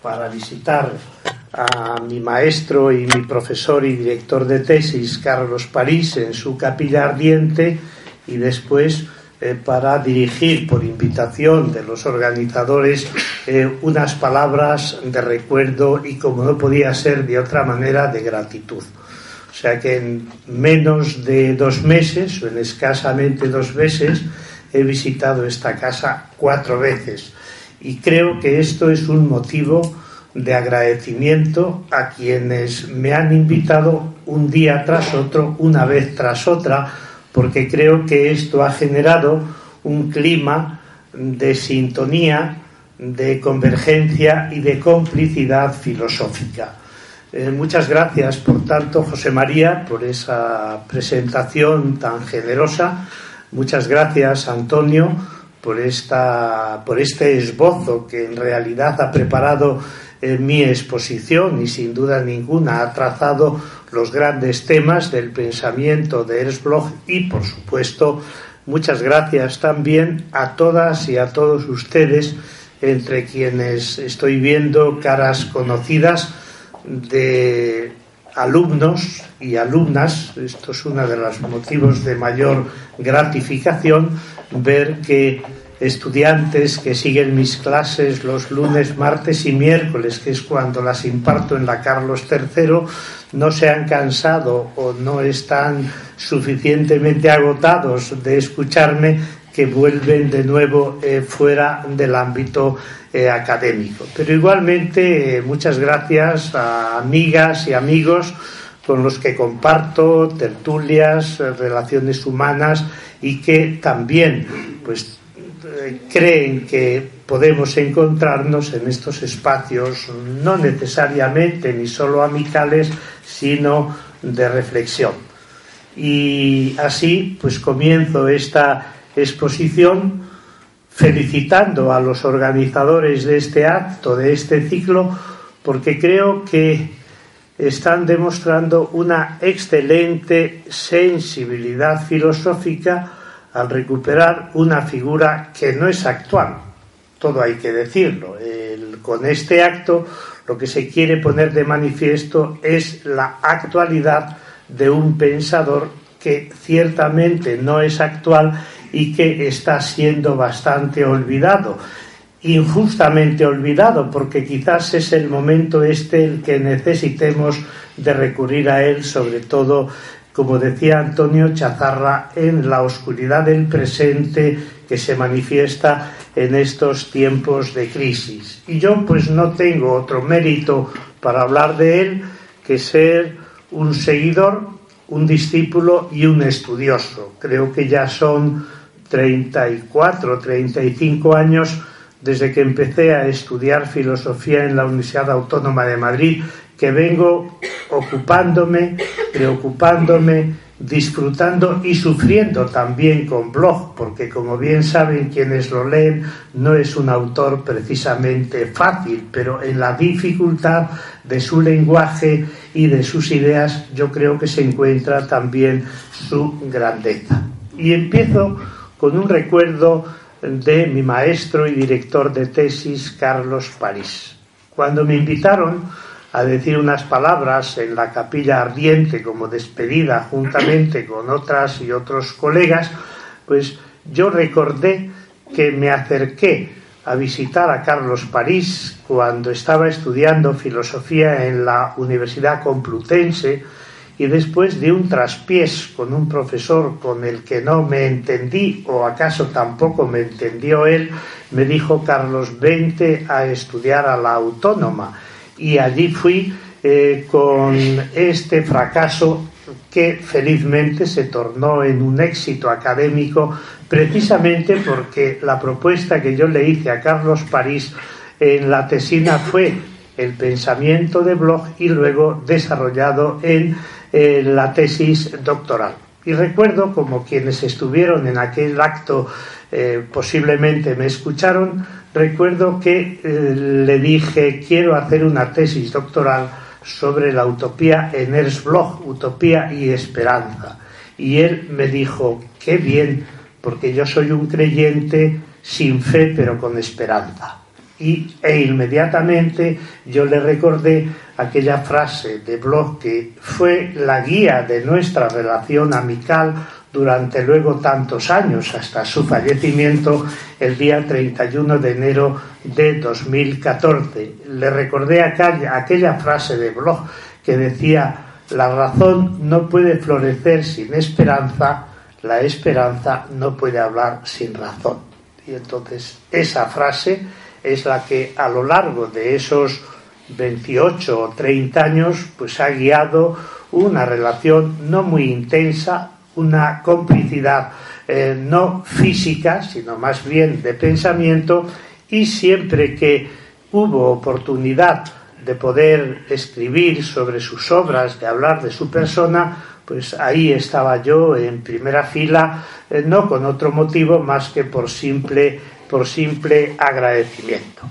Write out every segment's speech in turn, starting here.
para visitar a mi maestro y mi profesor y director de tesis, Carlos París, en su capilla ardiente y después eh, para dirigir por invitación de los organizadores eh, unas palabras de recuerdo y como no podía ser de otra manera de gratitud. O sea que en menos de dos meses o en escasamente dos meses he visitado esta casa cuatro veces y creo que esto es un motivo de agradecimiento a quienes me han invitado un día tras otro, una vez tras otra, porque creo que esto ha generado un clima de sintonía, de convergencia y de complicidad filosófica. Eh, muchas gracias, por tanto, José María, por esa presentación tan generosa. Muchas gracias, Antonio, por, esta, por este esbozo que en realidad ha preparado en mi exposición y sin duda ninguna ha trazado los grandes temas del pensamiento de Ernst y por supuesto muchas gracias también a todas y a todos ustedes entre quienes estoy viendo caras conocidas de alumnos y alumnas, esto es uno de los motivos de mayor gratificación, ver que estudiantes que siguen mis clases los lunes, martes y miércoles, que es cuando las imparto en la Carlos III, no se han cansado o no están suficientemente agotados de escucharme que vuelven de nuevo eh, fuera del ámbito eh, académico. Pero igualmente eh, muchas gracias a amigas y amigos con los que comparto tertulias, relaciones humanas y que también pues creen que podemos encontrarnos en estos espacios no necesariamente ni solo amicales, sino de reflexión. Y así, pues comienzo esta exposición felicitando a los organizadores de este acto, de este ciclo, porque creo que están demostrando una excelente sensibilidad filosófica al recuperar una figura que no es actual. Todo hay que decirlo. con este acto lo que se quiere poner de manifiesto es la actualidad de un pensador que ciertamente no es actual y que está siendo bastante olvidado, injustamente olvidado, porque quizás es el momento este el que necesitemos de recurrir a él, sobre todo como decía Antonio Chazarra, en la oscuridad del presente que se manifiesta en estos tiempos de crisis. Y yo pues no tengo otro mérito para hablar de él que ser un seguidor, un discípulo y un estudioso. Creo que ya son 34, 35 años desde que empecé a estudiar filosofía en la Universidad Autónoma de Madrid que vengo ocupándome, preocupándome, disfrutando y sufriendo también con blog, porque como bien saben quienes lo leen, no es un autor precisamente fácil, pero en la dificultad de su lenguaje y de sus ideas yo creo que se encuentra también su grandeza. Y empiezo con un recuerdo de mi maestro y director de tesis, Carlos París. Cuando me invitaron a decir unas palabras en la capilla ardiente como despedida juntamente con otras y otros colegas, pues yo recordé que me acerqué a visitar a Carlos París cuando estaba estudiando filosofía en la Universidad Complutense y después de un traspiés con un profesor con el que no me entendí o acaso tampoco me entendió él, me dijo Carlos, vente a estudiar a la autónoma y allí fui eh, con este fracaso que felizmente se tornó en un éxito académico precisamente porque la propuesta que yo le hice a Carlos París en la tesina fue el pensamiento de Bloch y luego desarrollado en eh, la tesis doctoral. Y recuerdo como quienes estuvieron en aquel acto eh, posiblemente me escucharon, recuerdo que eh, le dije quiero hacer una tesis doctoral sobre la utopía en Ernst Bloch, utopía y esperanza. Y él me dijo, qué bien, porque yo soy un creyente sin fe pero con esperanza. Y, e inmediatamente yo le recordé aquella frase de Bloch que fue la guía de nuestra relación amical durante luego tantos años, hasta su fallecimiento el día 31 de enero de 2014. Le recordé aquella, frase de Bloch que decía, la razón no puede florecer sin esperanza, la esperanza no puede hablar sin razón. Y entonces esa frase es la que a lo largo de esos 28 o 30 años pues ha guiado una relación no muy intensa, una complicidad eh, no física, sino más bien de pensamiento, y siempre que hubo oportunidad de poder escribir sobre sus obras, de hablar de su persona, pues ahí estaba yo en primera fila, eh, no con otro motivo más que por simple, por simple agradecimiento.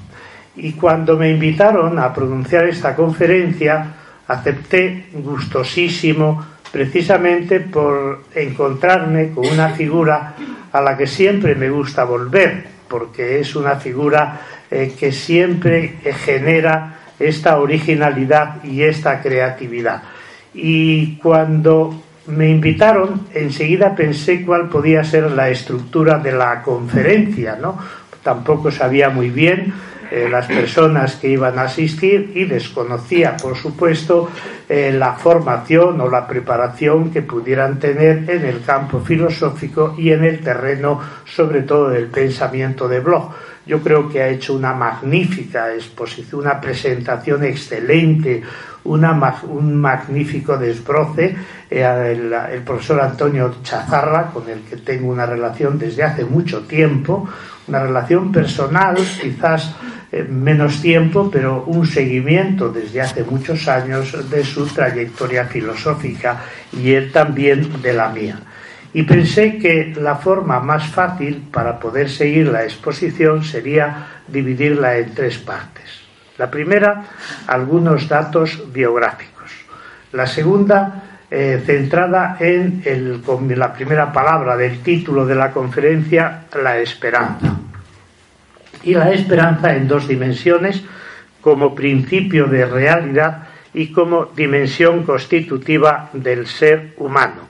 Y cuando me invitaron a pronunciar esta conferencia, acepté gustosísimo precisamente por encontrarme con una figura a la que siempre me gusta volver, porque es una figura eh, que siempre genera esta originalidad y esta creatividad. Y cuando me invitaron, enseguida pensé cuál podía ser la estructura de la conferencia, ¿no? Tampoco sabía muy bien eh, las personas que iban a asistir y desconocía, por supuesto, eh, la formación o la preparación que pudieran tener en el campo filosófico y en el terreno, sobre todo, del pensamiento de Bloch. Yo creo que ha hecho una magnífica exposición, una presentación excelente, un magnífico desbroce. Eh, el, profesor Antonio Chazarra, con el que tengo una relación desde hace mucho tiempo, una relación personal, quizás eh, menos tiempo, pero un seguimiento desde hace muchos años de su trayectoria filosófica y él también de la mía. Y pensé que la forma más fácil para poder seguir la exposición sería dividirla en tres partes. La primera, algunos datos biográficos. La segunda, eh, centrada en la primera palabra del título de la conferencia, la esperanza y la esperanza en dos dimensiones, como principio de realidad y como dimensión constitutiva del ser humano.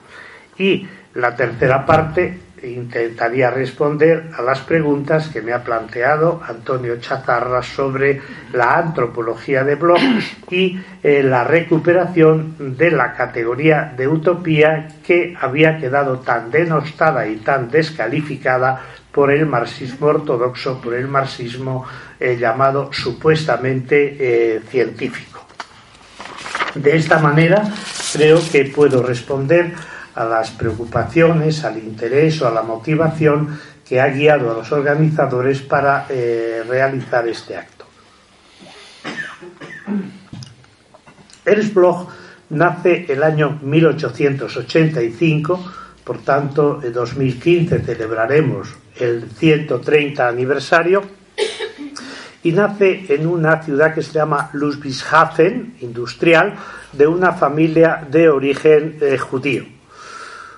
Y la tercera parte intentaría responder a las preguntas que me ha planteado Antonio Chazarra sobre la antropología de Bloch y eh, la recuperación de la categoría de utopía que había quedado tan denostada y tan descalificada por el marxismo ortodoxo, por el marxismo eh, llamado supuestamente eh, científico. De esta manera creo que puedo responder a las preocupaciones, al interés o a la motivación que ha guiado a los organizadores para eh, realizar este acto. Ernst Bloch nace el año 1885, por tanto, en 2015 celebraremos el 130 aniversario, y nace en una ciudad que se llama Ludwigshafen, industrial, de una familia de origen eh, judío.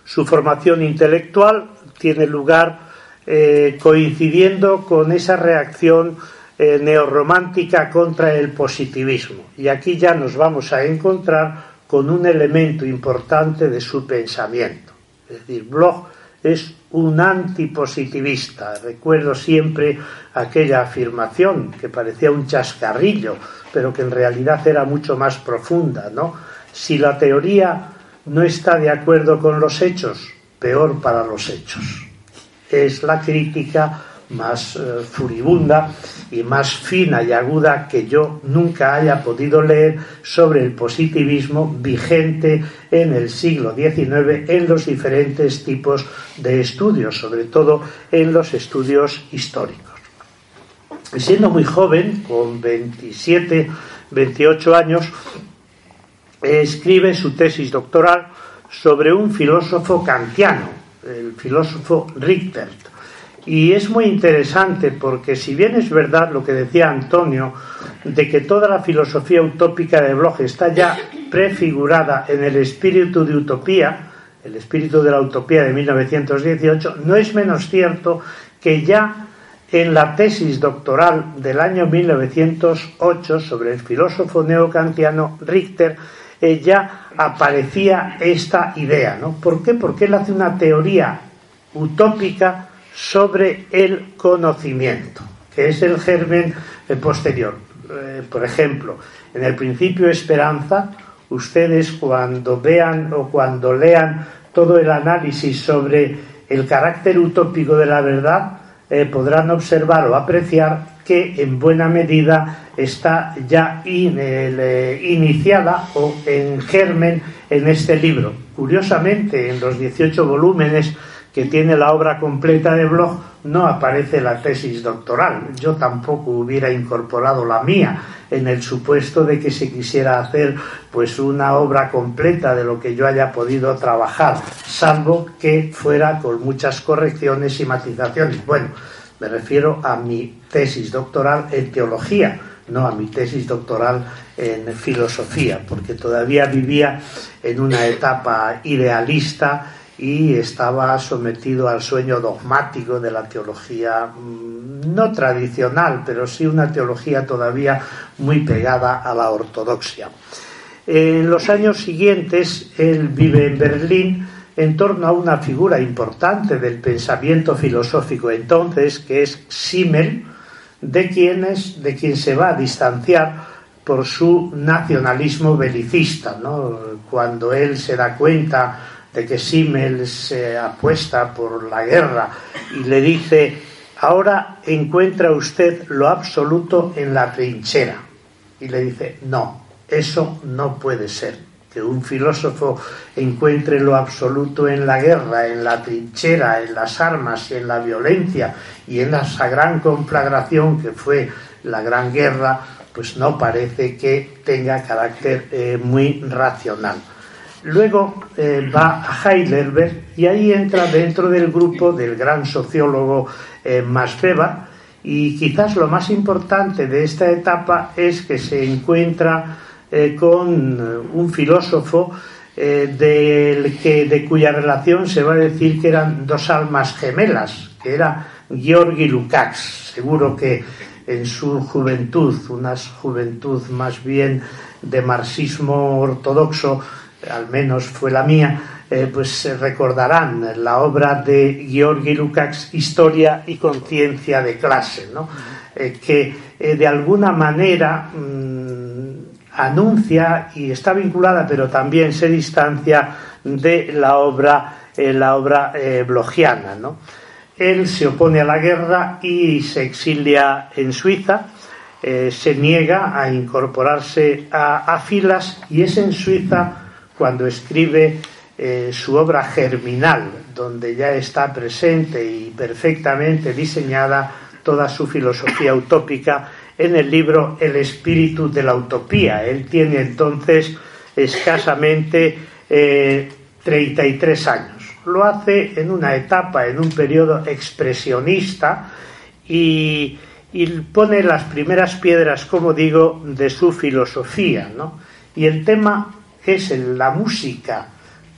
Su formación intelectual tiene lugar eh, coincidiendo con esa reacción eh, neorromántica contra el positivismo. Y aquí ya nos vamos a encontrar con un elemento importante de su pensamiento. Es decir, Bloch es un antipositivista. Recuerdo siempre aquella afirmación que parecía un chascarrillo, pero que en realidad era mucho más profunda, ¿no? Si la teoría no está de acuerdo con los hechos, peor para los hechos. Es la crítica más eh, furibunda y más fina y aguda que yo nunca haya podido leer sobre el positivismo vigente en el siglo XIX en los diferentes tipos de estudios, sobre todo en los estudios históricos. Siendo muy joven, con 27, 28 años, escribe su tesis doctoral sobre un filósofo kantiano, el filósofo Richter. Y es muy interesante porque si bien es verdad lo que decía Antonio, de que toda la filosofía utópica de Bloch está ya prefigurada en el espíritu de utopía, el espíritu de la utopía de 1918, no es menos cierto que ya en la tesis doctoral del año 1908 sobre el filósofo neocantiano Richter, eh, ya aparecía esta idea. ¿no? ¿Por qué? Porque él hace una teoría utópica sobre el conocimiento, que es el germen eh, posterior. Eh, por ejemplo, en el principio esperanza, ustedes cuando vean o cuando lean todo el análisis sobre el carácter utópico de la verdad, eh, podrán observar o apreciar que en buena medida está ya iniciada o en germen en este libro. Curiosamente, en los 18 volúmenes que tiene la obra completa de Bloch, no aparece la tesis doctoral. Yo tampoco hubiera incorporado la mía en el supuesto de que se quisiera hacer pues una obra completa de lo que yo haya podido trabajar, salvo que fuera con muchas correcciones y matizaciones. Bueno, me refiero a mi tesis doctoral en teología, no a mi tesis doctoral en filosofía, porque todavía vivía en una etapa idealista y estaba sometido al sueño dogmático de la teología mm, no tradicional, pero sí una teología todavía muy pegada a la ortodoxia. En los años siguientes, él vive en Berlín en torno a una figura importante del pensamiento filosófico entonces, que es Simmel, de, quienes, de quien se va a distanciar por su nacionalismo belicista. Cuando él se da cuenta de que Simmel se apuesta por la guerra y le dice, ahora encuentra usted lo absoluto en la trinchera. Y le dice, no, eso no puede ser. Que un filósofo encuentre lo absoluto en la guerra, en la trinchera, en las armas y en la violencia y en esa gran conflagración que fue la Gran Guerra, pues no parece que tenga carácter eh, muy racional. Luego eh, va a Heidelberg y ahí entra dentro del grupo del gran sociólogo eh, y quizás lo más importante de esta etapa es que se encuentra eh, con un filósofo del que, de cuya relación se va a decir que eran dos almas gemelas, que era Georgi Lukács. Seguro que en su juventud, una juventud más bien de marxismo ortodoxo, al menos fue la mía, eh, pues recordarán la obra de Georgi Lukács, Historia y Conciencia de Clase, ¿no? Eh, que eh, de alguna manera mm, anuncia y está vinculada, pero también se distancia de la obra, la obra blogiana. ¿no? Él se opone a la guerra y se exilia en Suiza. se niega a incorporarse a filas y es en Suiza cuando escribe eh, su obra germinal, donde ya está presente y perfectamente diseñada toda su filosofía utópica en el libro El espíritu de la utopía. Él tiene entonces escasamente 33 eh, años. Lo hace en una etapa, en un periodo expresionista y, y pone las primeras piedras, como digo, de su filosofía. ¿no? Y el tema es la música,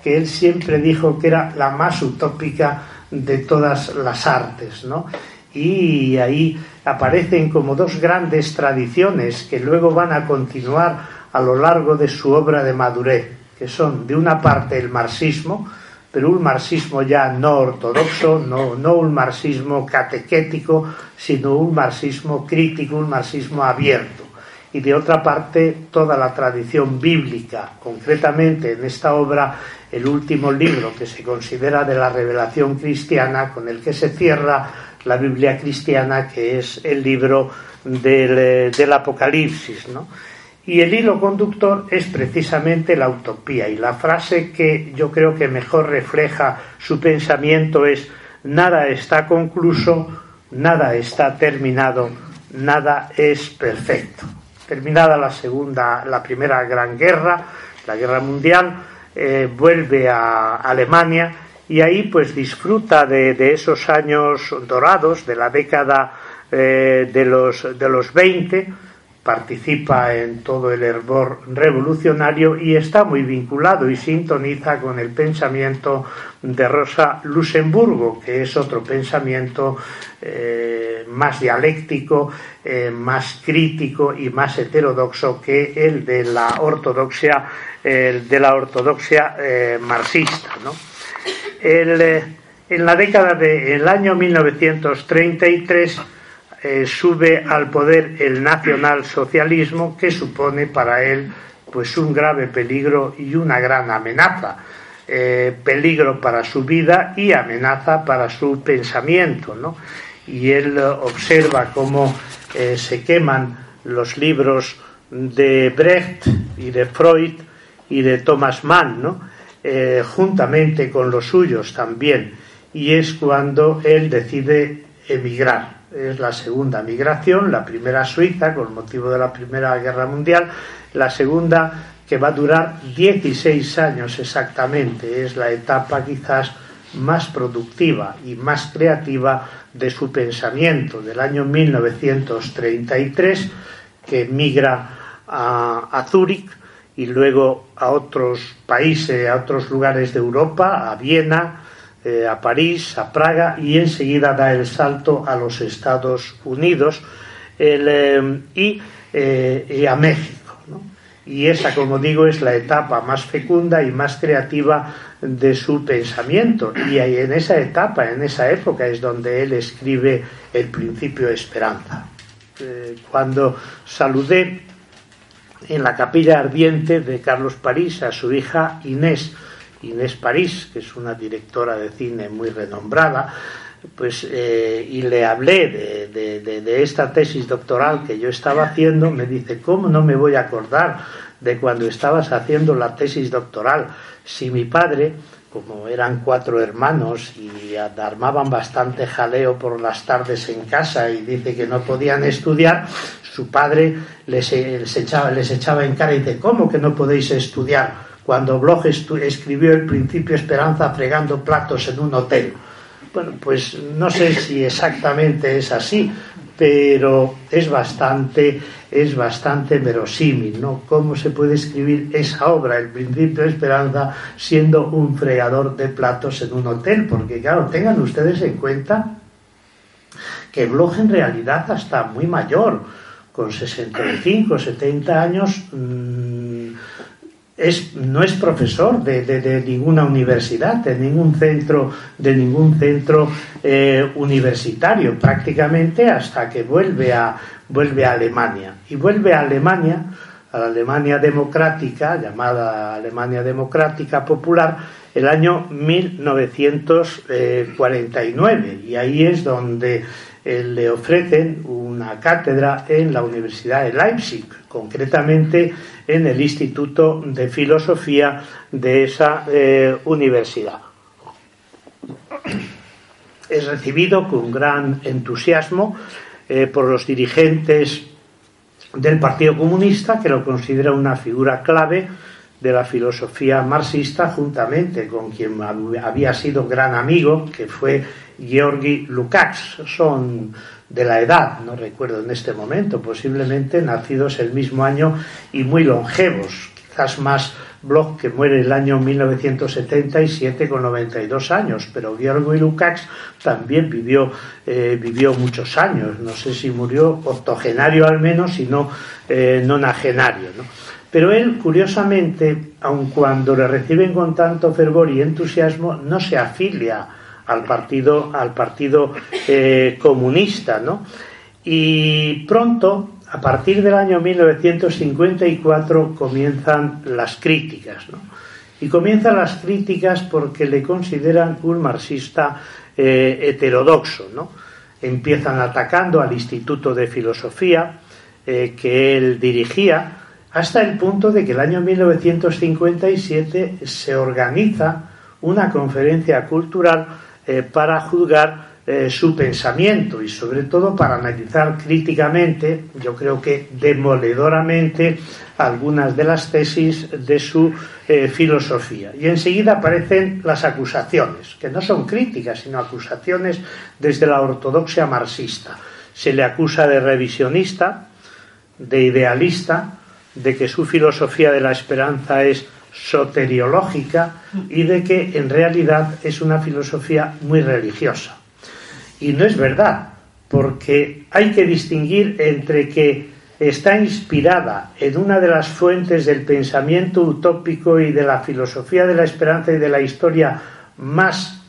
que él siempre dijo que era la más utópica de todas las artes, ¿no? Y ahí aparecen como dos grandes tradiciones que luego van a continuar a lo largo de su obra de madurez, que son de una parte el marxismo, pero un marxismo ya no ortodoxo, no, no un marxismo catequético, sino un marxismo crítico, un marxismo abierto y de otra parte toda la tradición bíblica, concretamente en esta obra el último libro que se considera de la revelación cristiana, con el que se cierra la Biblia cristiana, que es el libro del, del Apocalipsis. ¿no? Y el hilo conductor es precisamente la utopía. Y la frase que yo creo que mejor refleja su pensamiento es, nada está concluso, nada está terminado, nada es perfecto terminada la segunda, la primera gran guerra, la guerra mundial, eh, vuelve a Alemania y ahí pues disfruta de, esos años dorados de la década eh, de, los, de los 20, participa en todo el hervor revolucionario y está muy vinculado y sintoniza con el pensamiento de Rosa Luxemburgo, que es otro pensamiento eh, más dialéctico, eh, más crítico y más heterodoxo que el de la ortodoxia, de la ortodoxia eh, marxista. en la década del año 1933 sube al poder el nacionalsocialismo que supone para él pues un grave peligro y una gran amenaza eh, peligro para su vida y amenaza para su pensamiento. ¿no? Y él observa cómo eh, se queman los libros de Brecht y de Freud y de Thomas Mann, ¿no? Eh, juntamente con los suyos también. Y es cuando él decide emigrar. Es la segunda migración, la primera Suiza con motivo de la Primera Guerra Mundial, la segunda que va a durar 16 años exactamente. Es la etapa quizás más productiva y más creativa de su pensamiento, del año 1933, que migra a, a Zúrich y luego a otros países, a otros lugares de Europa, a Viena, eh, a París, a Praga y enseguida da el salto a los Estados Unidos eh, y, eh, y a México y esa, como digo, es la etapa más fecunda y más creativa de su pensamiento. Y en esa etapa, en esa época, es donde él escribe el principio de esperanza. Eh, cuando saludé en la capilla ardiente de Carlos París a su hija Inés, Inés París, que es una directora de cine muy renombrada, pues eh, y le hablé de, esta tesis doctoral que yo estaba haciendo, me dice, ¿cómo no me voy a acordar de cuando estabas haciendo la tesis doctoral? Si mi padre, como eran cuatro hermanos y armaban bastante jaleo por las tardes en casa y dice que no podían estudiar, su padre les, echaba, les echaba en cara y dice, ¿cómo que no podéis estudiar? Cuando Bloch escribió el principio Esperanza fregando platos en un hotel. Bueno, pues no sé si exactamente es así, pero es bastante, es bastante verosímil, ¿no? ¿Cómo se puede escribir esa obra, El Principio de Esperanza, siendo un fregador de platos en un hotel? Porque, claro, tengan ustedes en cuenta que Bloch en realidad hasta muy mayor, con 65, 70 años, no es profesor de, ninguna universidad, de ningún centro, de ningún centro eh, universitario, prácticamente hasta que vuelve a, vuelve a Alemania. Y vuelve a Alemania, a la Alemania democrática, llamada Alemania Democrática Popular, el año 1949. Y ahí es donde eh, le ofrecen una cátedra en la Universidad de Leipzig, concretamente en el Instituto de Filosofía de esa eh, universidad. Es recibido con gran entusiasmo eh, por los dirigentes del Partido Comunista, que lo considera una figura clave de la filosofía marxista, juntamente con quien había sido gran amigo, que fue Georgi Lukács. Son de la edad, no recuerdo en este momento, posiblemente nacidos el mismo año y muy longevos, quizás más Bloch que muere el año 1977 con 92 años, pero Georgi Lukács también vivió, eh, vivió muchos años, no sé si murió octogenario al menos, y no eh, nonagenario. ¿no? Pero él, curiosamente, aun cuando le reciben con tanto fervor y entusiasmo, no se afilia al partido, al partido eh, comunista, ¿no? Y pronto, a partir del año 1954, comienzan las críticas, ¿no? Y comienzan las críticas porque le consideran un marxista eh, heterodoxo, ¿no? Empiezan atacando al Instituto de Filosofía eh, que él dirigía, hasta el punto de que el año 1957 se organiza una conferencia cultural eh, para juzgar eh, su pensamiento y sobre todo para analizar críticamente, yo creo que demoledoramente, algunas de las tesis de su eh, filosofía. Y enseguida aparecen las acusaciones, que no son críticas, sino acusaciones desde la ortodoxia marxista. Se le acusa de revisionista, de idealista, de que su filosofía de la esperanza es soteriológica y de que en realidad es una filosofía muy religiosa. Y no es verdad, porque hay que distinguir entre que está inspirada en una de las fuentes del pensamiento utópico y de la filosofía de la esperanza y de la historia más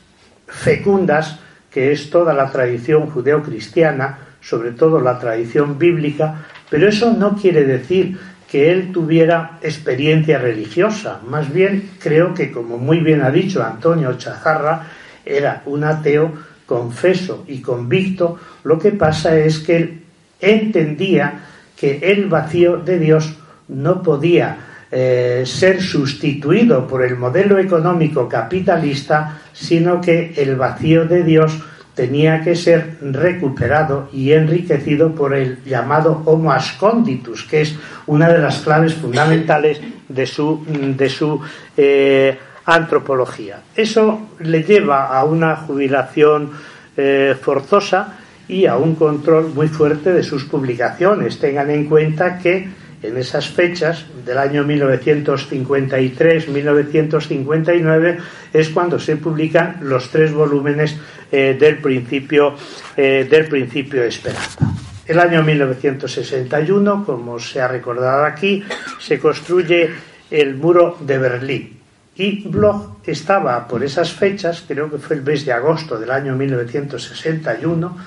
fecundas, que es toda la tradición judeocristiana, sobre todo la tradición bíblica, pero eso no quiere decir que él tuviera experiencia religiosa. Más bien creo que, como muy bien ha dicho Antonio Chazarra, era un ateo confeso y convicto. Lo que pasa es que él entendía que el vacío de Dios no podía eh, ser sustituido por el modelo económico capitalista, sino que el vacío de Dios tenía que ser recuperado y enriquecido por el llamado Homo asconditus, que es una de las claves fundamentales de su, de su eh, antropología. Eso le lleva a una jubilación eh, forzosa y a un control muy fuerte de sus publicaciones. Tengan en cuenta que en esas fechas del año 1953-1959 es cuando se publican los tres volúmenes eh, del principio eh, del principio esperanza. El año 1961, como se ha recordado aquí, se construye el muro de Berlín. Y Bloch estaba por esas fechas, creo que fue el mes de agosto del año 1961,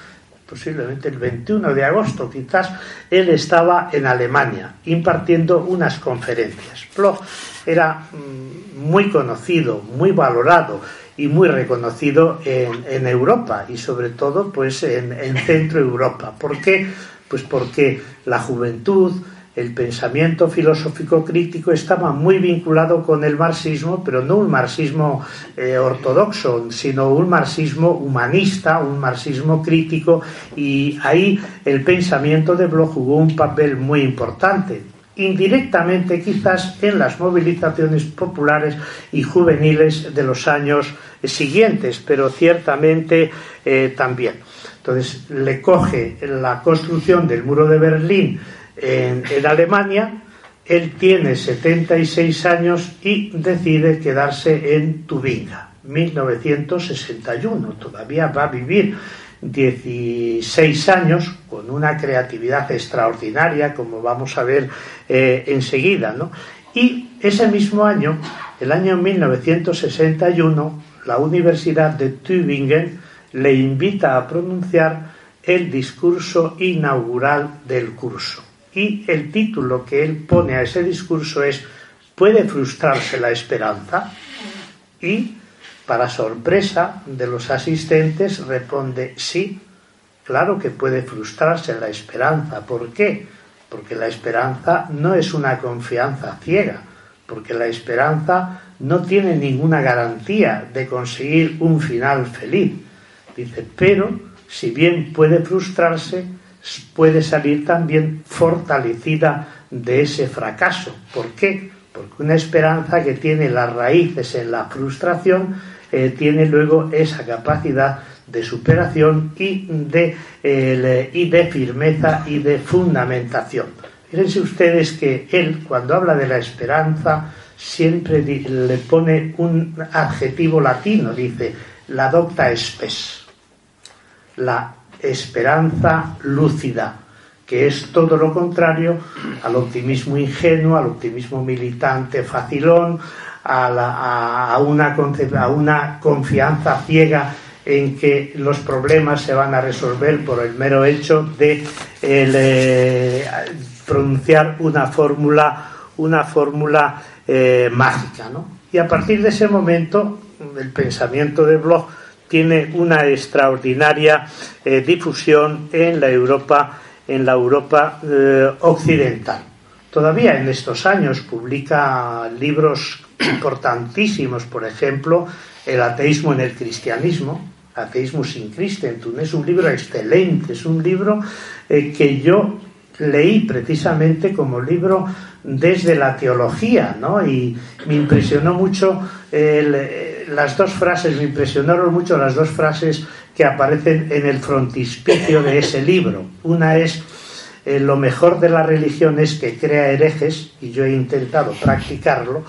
posiblemente el 21 de agosto quizás, él estaba en Alemania impartiendo unas conferencias. Bloch era mm, muy conocido, muy valorado y muy reconocido en, Europa y sobre todo pues en, en Centro Europa. ¿Por qué? Pues porque la juventud, el pensamiento filosófico crítico estaba muy vinculado con el marxismo, pero no un marxismo eh, ortodoxo, sino un marxismo humanista, un marxismo crítico, y ahí el pensamiento de Bloch jugó un papel muy importante indirectamente quizás en las movilizaciones populares y juveniles de los años siguientes, pero ciertamente eh, también. Entonces le coge la construcción del muro de Berlín en, Alemania, él tiene 76 años y decide quedarse en Tubinga, 1961. Todavía va a vivir 16 años con una creatividad extraordinaria, como vamos a ver eh, enseguida. Y ese mismo año, el año 1961, la Universidad de Tübingen le invita a pronunciar el discurso inaugural del curso. Y el título que él pone a ese discurso es ¿Puede frustrarse la esperanza? Y, para sorpresa de los asistentes, responde sí, claro que puede frustrarse la esperanza. ¿Por qué? Porque la esperanza no es una confianza ciega, porque la esperanza no tiene ninguna garantía de conseguir un final feliz. Dice, pero si bien puede frustrarse, puede salir también fortalecida de ese fracaso. ¿Por qué? Porque una esperanza que tiene las raíces en la frustración eh, tiene luego esa capacidad de superación y de, y de firmeza y de fundamentación. Fíjense ustedes que él, cuando habla de la esperanza, siempre le pone un adjetivo latino, dice la docta espes, la esperanza lúcida, que es todo lo contrario al optimismo ingenuo, al optimismo militante facilón, a, una, a una confianza ciega en que los problemas se van a resolver por el mero hecho de eh, pronunciar una fórmula una fórmula eh, mágica y a partir de ese momento el pensamiento de Bloch tiene una extraordinaria eh, difusión en la Europa, en la Europa eh, occidental. Todavía en estos años publica libros importantísimos, por ejemplo, El ateísmo en el cristianismo, Ateísmo sin Christentum. Es un libro excelente, es un libro eh, que yo leí precisamente como libro desde la teología, ¿no? Y me impresionó mucho el, las dos frases, me impresionaron mucho las dos frases que aparecen en el frontispicio de ese libro. Una es eh, lo mejor de la religión es que crea herejes, y yo he intentado practicarlo,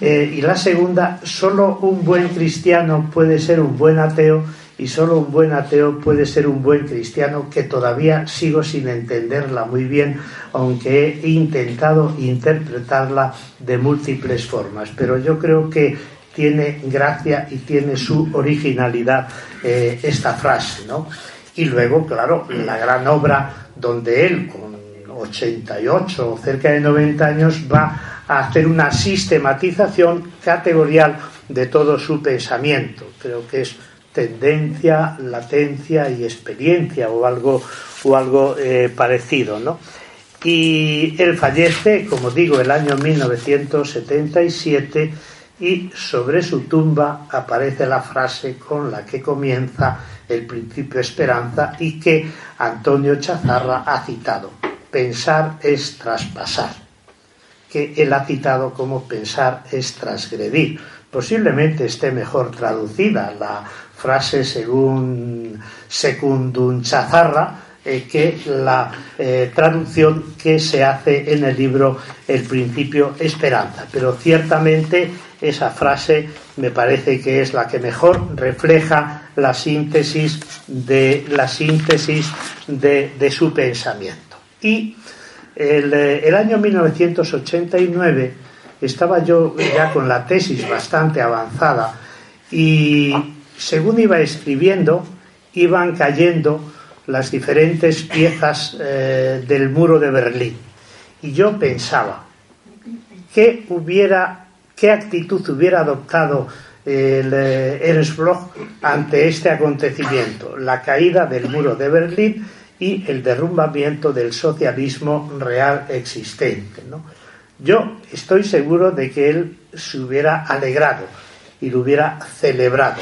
eh, y la segunda, solo un buen cristiano puede ser un buen ateo y solo un buen ateo puede ser un buen cristiano que todavía sigo sin entenderla muy bien, aunque he intentado interpretarla de múltiples formas. Pero yo creo que tiene gracia y tiene su originalidad eh, esta frase, ¿no? Y luego, claro, la gran obra donde él, con 88 o cerca de 90 años, va a hacer una sistematización categorial de todo su pensamiento. Creo que es tendencia, latencia y experiencia o algo, o algo eh, parecido, ¿no? Y él fallece, como digo, el año 1977 y sobre su tumba aparece la frase con la que comienza el principio esperanza y que Antonio Chazarra ha citado. Pensar es traspasar, que él ha citado como pensar es transgredir. Posiblemente esté mejor traducida la frase según Secundum Chazarra eh, que la eh, traducción que se hace en el libro El principio esperanza. Pero ciertamente esa frase me parece que es la que mejor refleja la síntesis de la síntesis de, su pensamiento. Y el, eh, el año 1989 estaba yo ya con la tesis bastante avanzada y según iba escribiendo, iban cayendo las diferentes piezas eh, del muro de Berlín. Y yo pensaba, ¿qué, hubiera, qué actitud hubiera adoptado el eh, Ernst Bloch ante este acontecimiento? La caída del muro de Berlín y el derrumbamiento del socialismo real existente. Yo estoy seguro de que él se hubiera alegrado y lo hubiera celebrado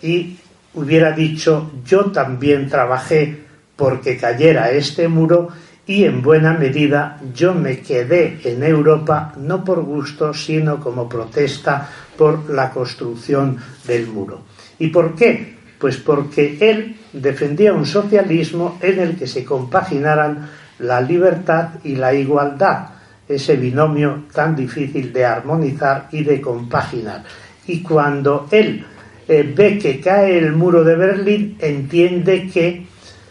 y hubiera dicho yo también trabajé porque cayera este muro y en buena medida yo me quedé en Europa no por gusto sino como protesta por la construcción del muro. ¿Y por qué? Pues porque él defendía un socialismo en el que se compaginaran la libertad y la igualdad, ese binomio tan difícil de armonizar y de compaginar. Y cuando él eh, ve que cae el muro de Berlín, entiende que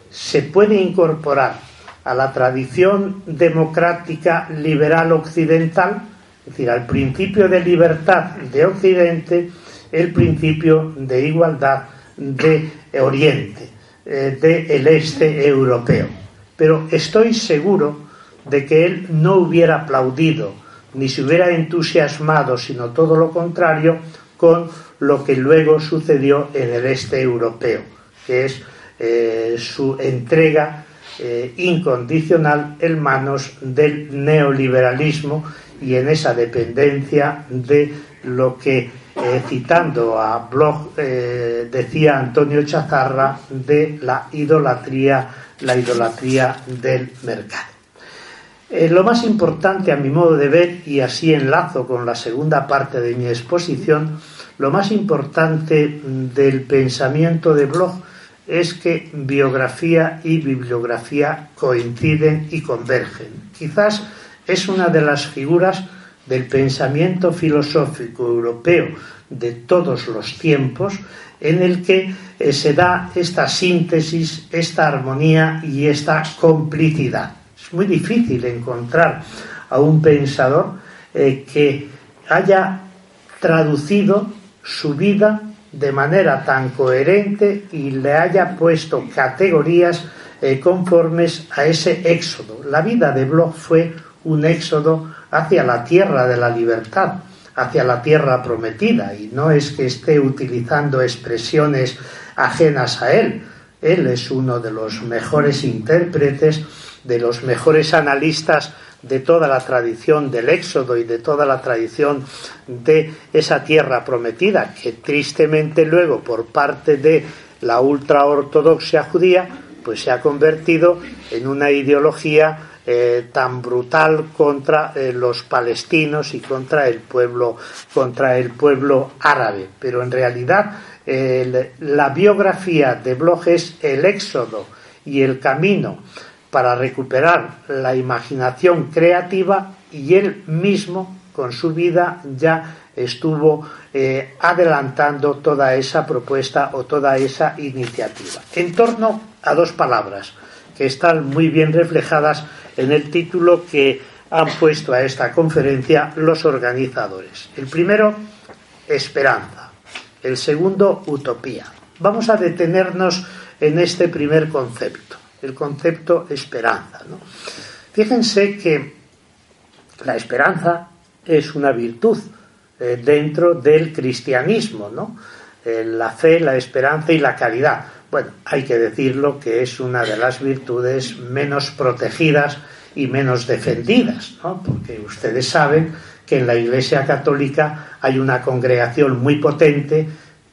se puede incorporar a la tradición democrática liberal occidental, es decir, al principio de libertad de Occidente, el principio de igualdad de Oriente, eh, del este europeo. Pero estoy seguro de que él no hubiera aplaudido ni se hubiera entusiasmado, sino todo lo contrario, con lo que luego sucedió en el este europeo, que es eh, su entrega eh, incondicional en manos del neoliberalismo y en esa dependencia de lo que, eh, citando a Bloch, decía Antonio Chazarra, de la idolatría, la idolatría del mercado. lo más importante a mi modo de ver, y así enlazo con la segunda parte de mi exposición, lo más importante del pensamiento de Bloch es que biografía y bibliografía coinciden y convergen. Quizás es una de las figuras del pensamiento filosófico europeo de todos los tiempos en el que eh, se da esta síntesis, esta armonía y esta complicidad. Es muy difícil encontrar a un pensador eh, que haya traducido su vida de manera tan coherente y le haya puesto categorías eh, conformes a ese éxodo. La vida de Bloch fue un éxodo hacia la tierra de la libertad, hacia la tierra prometida, y no es que esté utilizando expresiones ajenas a él. Él es uno de los mejores intérpretes, de los mejores analistas de toda la tradición del Éxodo y de toda la tradición de esa tierra prometida, que tristemente luego por parte de la ultraortodoxia judía, pues se ha convertido en una ideología eh, tan brutal contra eh, los palestinos y contra el pueblo contra el pueblo árabe. Pero en realidad la biografía de Bloch es el éxodo y el camino para recuperar la imaginación creativa y él mismo con su vida ya estuvo eh, adelantando toda esa propuesta o toda esa iniciativa. En torno a dos palabras que están muy bien reflejadas en el título que han puesto a esta conferencia los organizadores. El primero, esperanza. El segundo, utopía. Vamos a detenernos en este primer concepto, el concepto esperanza. Fíjense que la esperanza es una virtud eh, dentro del cristianismo, ¿no? Eh, la fe, la esperanza y la caridad. Bueno, hay que decirlo que es una de las virtudes menos protegidas y menos defendidas, ¿no? porque ustedes saben que en la Iglesia Católica hay una congregación muy potente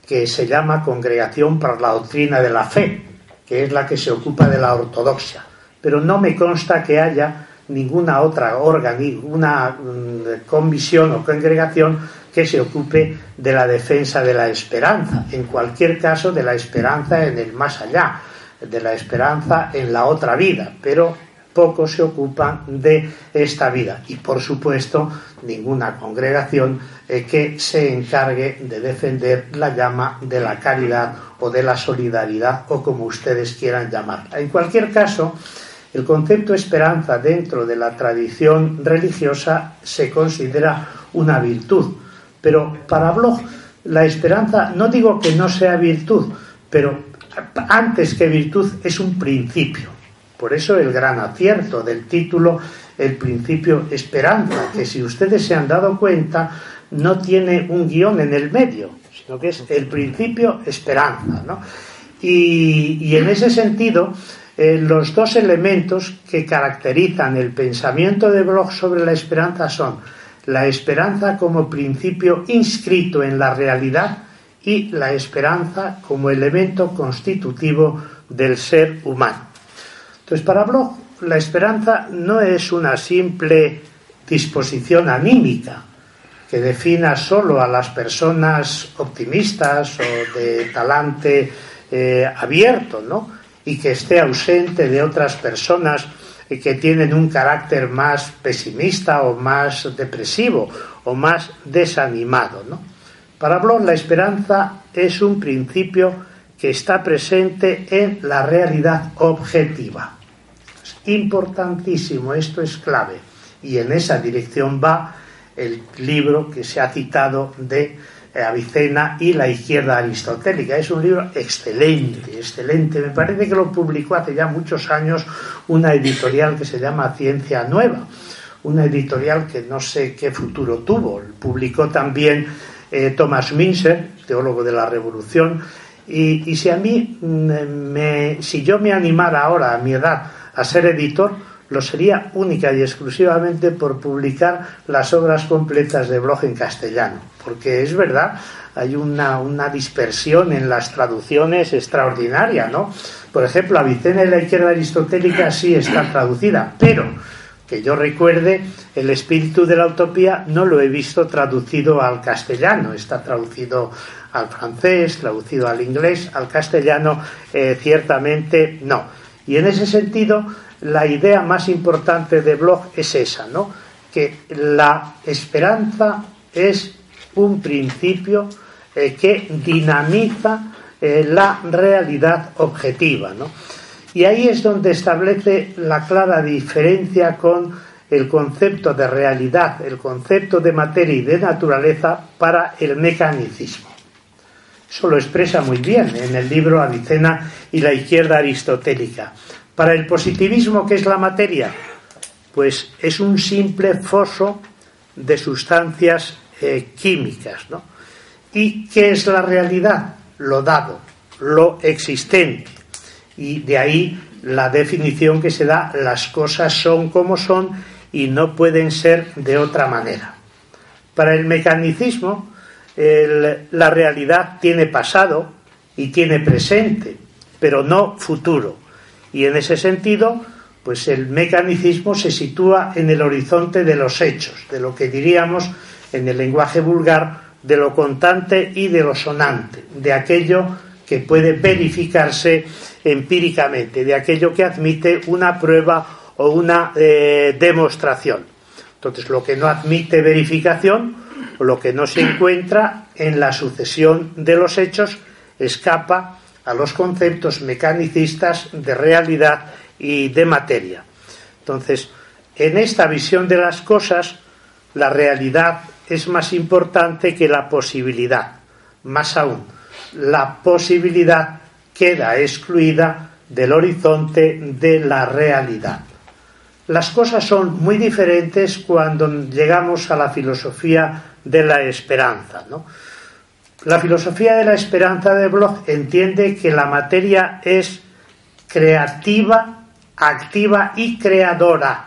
que se llama Congregación para la Doctrina de la Fe, que es la que se ocupa de la ortodoxia. Pero no me consta que haya ninguna otra órgano, ninguna mm, comisión o congregación que se ocupe de la defensa de la esperanza, en cualquier caso de la esperanza en el más allá, de la esperanza en la otra vida, pero pocos se ocupan de esta vida. Y por supuesto ninguna congregación eh, que se encargue de defender la llama de la caridad o de la solidaridad o como ustedes quieran llamarla. En cualquier caso, el concepto esperanza dentro de la tradición religiosa se considera una virtud, pero para Bloch la esperanza no digo que no sea virtud, pero antes que virtud es un principio. Por eso el gran acierto del título, el principio esperanza, que si ustedes se han dado cuenta, no tiene un guion en el medio, sino que es el principio esperanza. Y, en ese sentido, eh, los dos elementos que caracterizan el pensamiento de Bloch sobre la esperanza son la esperanza como principio inscrito en la realidad y la esperanza como elemento constitutivo del ser humano. Entonces, para Bloch, la esperanza no es una simple disposición anímica que defina solo a las personas optimistas o de talante eh, abierto, ¿no? Y que esté ausente de otras personas que tienen un carácter más pesimista o más depresivo o más desanimado, ¿no? Para Bloch, la esperanza es un principio que está presente en la realidad objetiva. Es importantísimo, esto es clave. Y en esa dirección va el libro que se ha citado de eh, Avicena y la izquierda aristotélica. Es un libro excelente, excelente. Me parece que lo publicó hace ya muchos años una editorial que se llama Ciencia Nueva, una editorial que no sé qué futuro tuvo. Publicó también eh, Thomas Minzer, teólogo de la Revolución, y, si a mí, mm, si yo me animara ahora a mi edad a ser editor, lo sería única y exclusivamente por publicar las obras completas de Bloch en castellano, porque es verdad, hay una, una dispersión en las traducciones extraordinaria, ¿no? Por ejemplo, Avicena y la izquierda aristotélica sí está traducida, pero que yo recuerde, el espíritu de la utopía no lo he visto traducido al castellano, está traducido al francés, traducido al inglés, al castellano, eh, ciertamente no. Y en ese sentido, la idea más importante de Bloch es esa, ¿no? Que la esperanza es un principio eh, que dinamiza eh, la realidad objetiva, ¿no? Y ahí es donde establece la clara diferencia con el concepto de realidad, el concepto de materia y de naturaleza para el mecanicismo. Eso lo expresa muy bien en el libro Avicena y la izquierda aristotélica. Para el positivismo, ¿qué es la materia? Pues es un simple foso de sustancias eh, químicas. ¿no? ¿Y qué es la realidad? Lo dado, lo existente. Y de ahí la definición que se da, las cosas son como son y no pueden ser de otra manera. Para el mecanicismo, la realidad tiene pasado y tiene presente, pero no futuro. Y en ese sentido, pues el mecanicismo se sitúa en el horizonte de los hechos, de lo que diríamos en el lenguaje vulgar, de lo contante y de lo sonante, de aquello que puede verificarse empíricamente, de aquello que admite una prueba o una eh, demostración. Entonces, lo que no admite verificación lo que no se encuentra en la sucesión de los hechos escapa a los conceptos mecanicistas de realidad y de materia. Entonces, en esta visión de las cosas, la realidad es más importante que la posibilidad. Más aún, la posibilidad queda excluida del horizonte de la realidad. Las cosas son muy diferentes cuando llegamos a la filosofía de la esperanza. La filosofía de la esperanza de Bloch entiende que la materia es creativa, activa y creadora.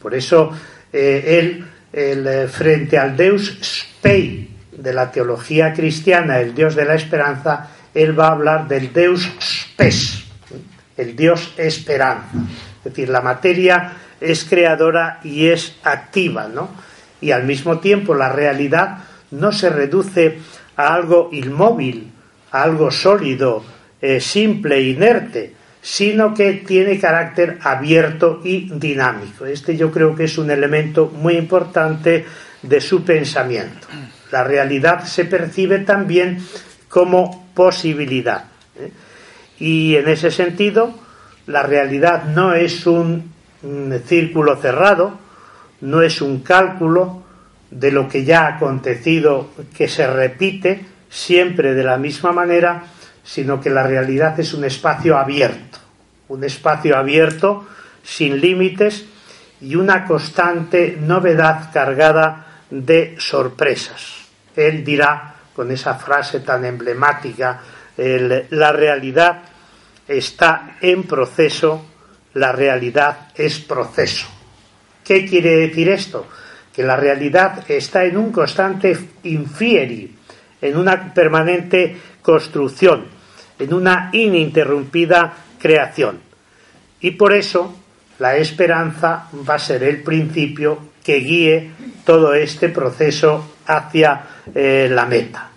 Por eso eh, él, eh, frente al Deus Spei de la teología cristiana, el Dios de la esperanza, él va a hablar del Deus Spes, el Dios esperanza. Es decir, la materia es creadora y es activa, ¿no? Y al mismo tiempo la realidad no se reduce a algo inmóvil, a algo sólido, eh, simple, inerte, sino que tiene carácter abierto y dinámico. Este yo creo que es un elemento muy importante de su pensamiento. La realidad se percibe también como posibilidad. ¿eh? Y en ese sentido, la realidad no es un círculo cerrado, no es un cálculo de lo que ya ha acontecido que se repite siempre de la misma manera, sino que la realidad es un espacio abierto, un espacio abierto sin límites y una constante novedad cargada de sorpresas. Él dirá con esa frase tan emblemática, la realidad está en proceso, la realidad es proceso. ¿Qué quiere decir esto? Que la realidad está en un constante infieri, en una permanente construcción, en una ininterrumpida creación. Y por eso la esperanza va a ser el principio que guíe todo este proceso hacia eh, la meta.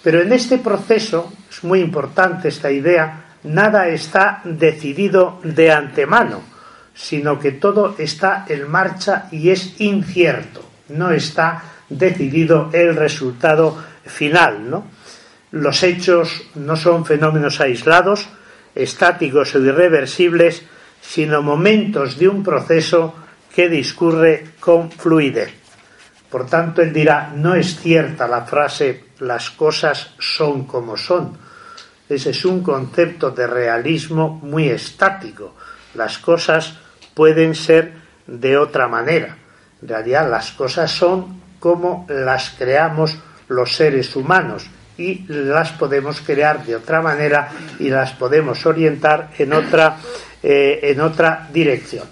Pero en este proceso, es muy importante esta idea, nada está decidido de antemano, sino que todo está en marcha y es incierto, no está decidido el resultado final, ¿no? Los hechos no son fenómenos aislados, estáticos o irreversibles, sino momentos de un proceso que discurre con fluidez. Por tanto, él dirá, no es cierta la frase las cosas son como son. Ese es un concepto de realismo muy estático. Las cosas pueden ser de otra manera. En realidad, las cosas son como las creamos los seres humanos y las podemos crear de otra manera y las podemos orientar en otra, eh, en otra dirección.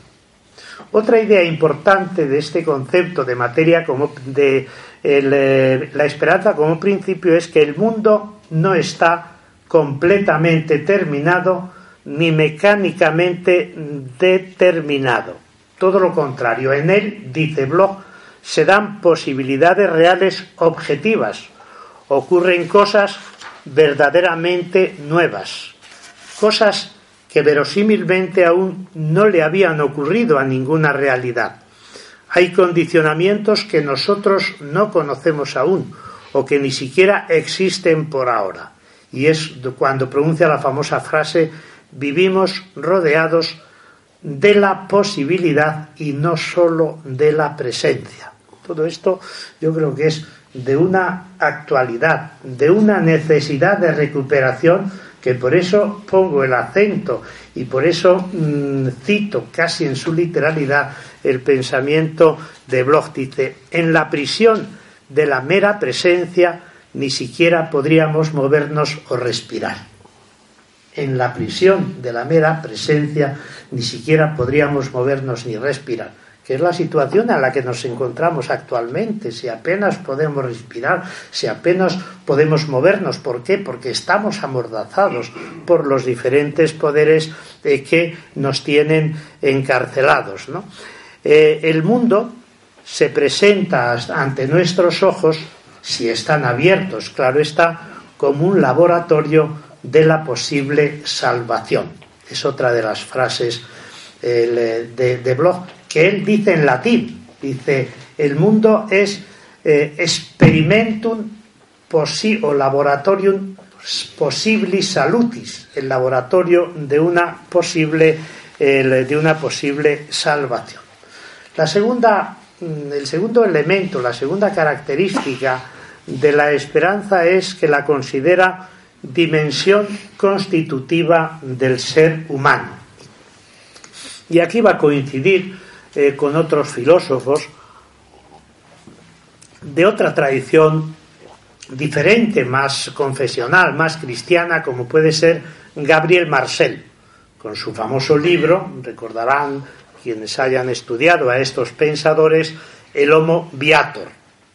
Otra idea importante de este concepto de materia como de eh, la esperanza como principio es que el mundo no está completamente terminado ni mecánicamente determinado. Todo lo contrario, en él, dice Bloch, se dan posibilidades reales objetivas, ocurren cosas verdaderamente nuevas, cosas que verosímilmente aún no le habían ocurrido a ninguna realidad. Hay condicionamientos que nosotros no conocemos aún o que ni siquiera existen por ahora. Y es cuando pronuncia la famosa frase vivimos rodeados de la posibilidad y no sólo de la presencia. Todo esto yo creo que es de una actualidad, de una necesidad de recuperación que por eso pongo el acento y por eso mm, cito casi en su literalidad el pensamiento de Bloch. Dice, en la prisión de la mera presencia ni siquiera podríamos movernos o respirar. En la prisión de la mera presencia ni siquiera podríamos movernos ni respirar que es la situación en la que nos encontramos actualmente, si apenas podemos respirar, si apenas podemos movernos. ¿Por qué? Porque estamos amordazados por los diferentes poderes eh, que nos tienen encarcelados. Eh, el mundo se presenta ante nuestros ojos, si están abiertos, claro está, como un laboratorio de la posible salvación. Es otra de las frases de, de Bloch que él dice en latín. Dice, el mundo es eh, experimentum o laboratorium possibili salutis, el laboratorio de una posible, de una posible salvación. La segunda, mm, el segundo elemento, la segunda característica de la esperanza es que la considera dimensión constitutiva del ser humano. Y aquí va a coincidir eh, con otros filósofos de otra tradición diferente, más confesional, más cristiana, como puede ser Gabriel Marcel, con su famoso libro, recordarán quienes hayan estudiado a estos pensadores, el Homo Viator,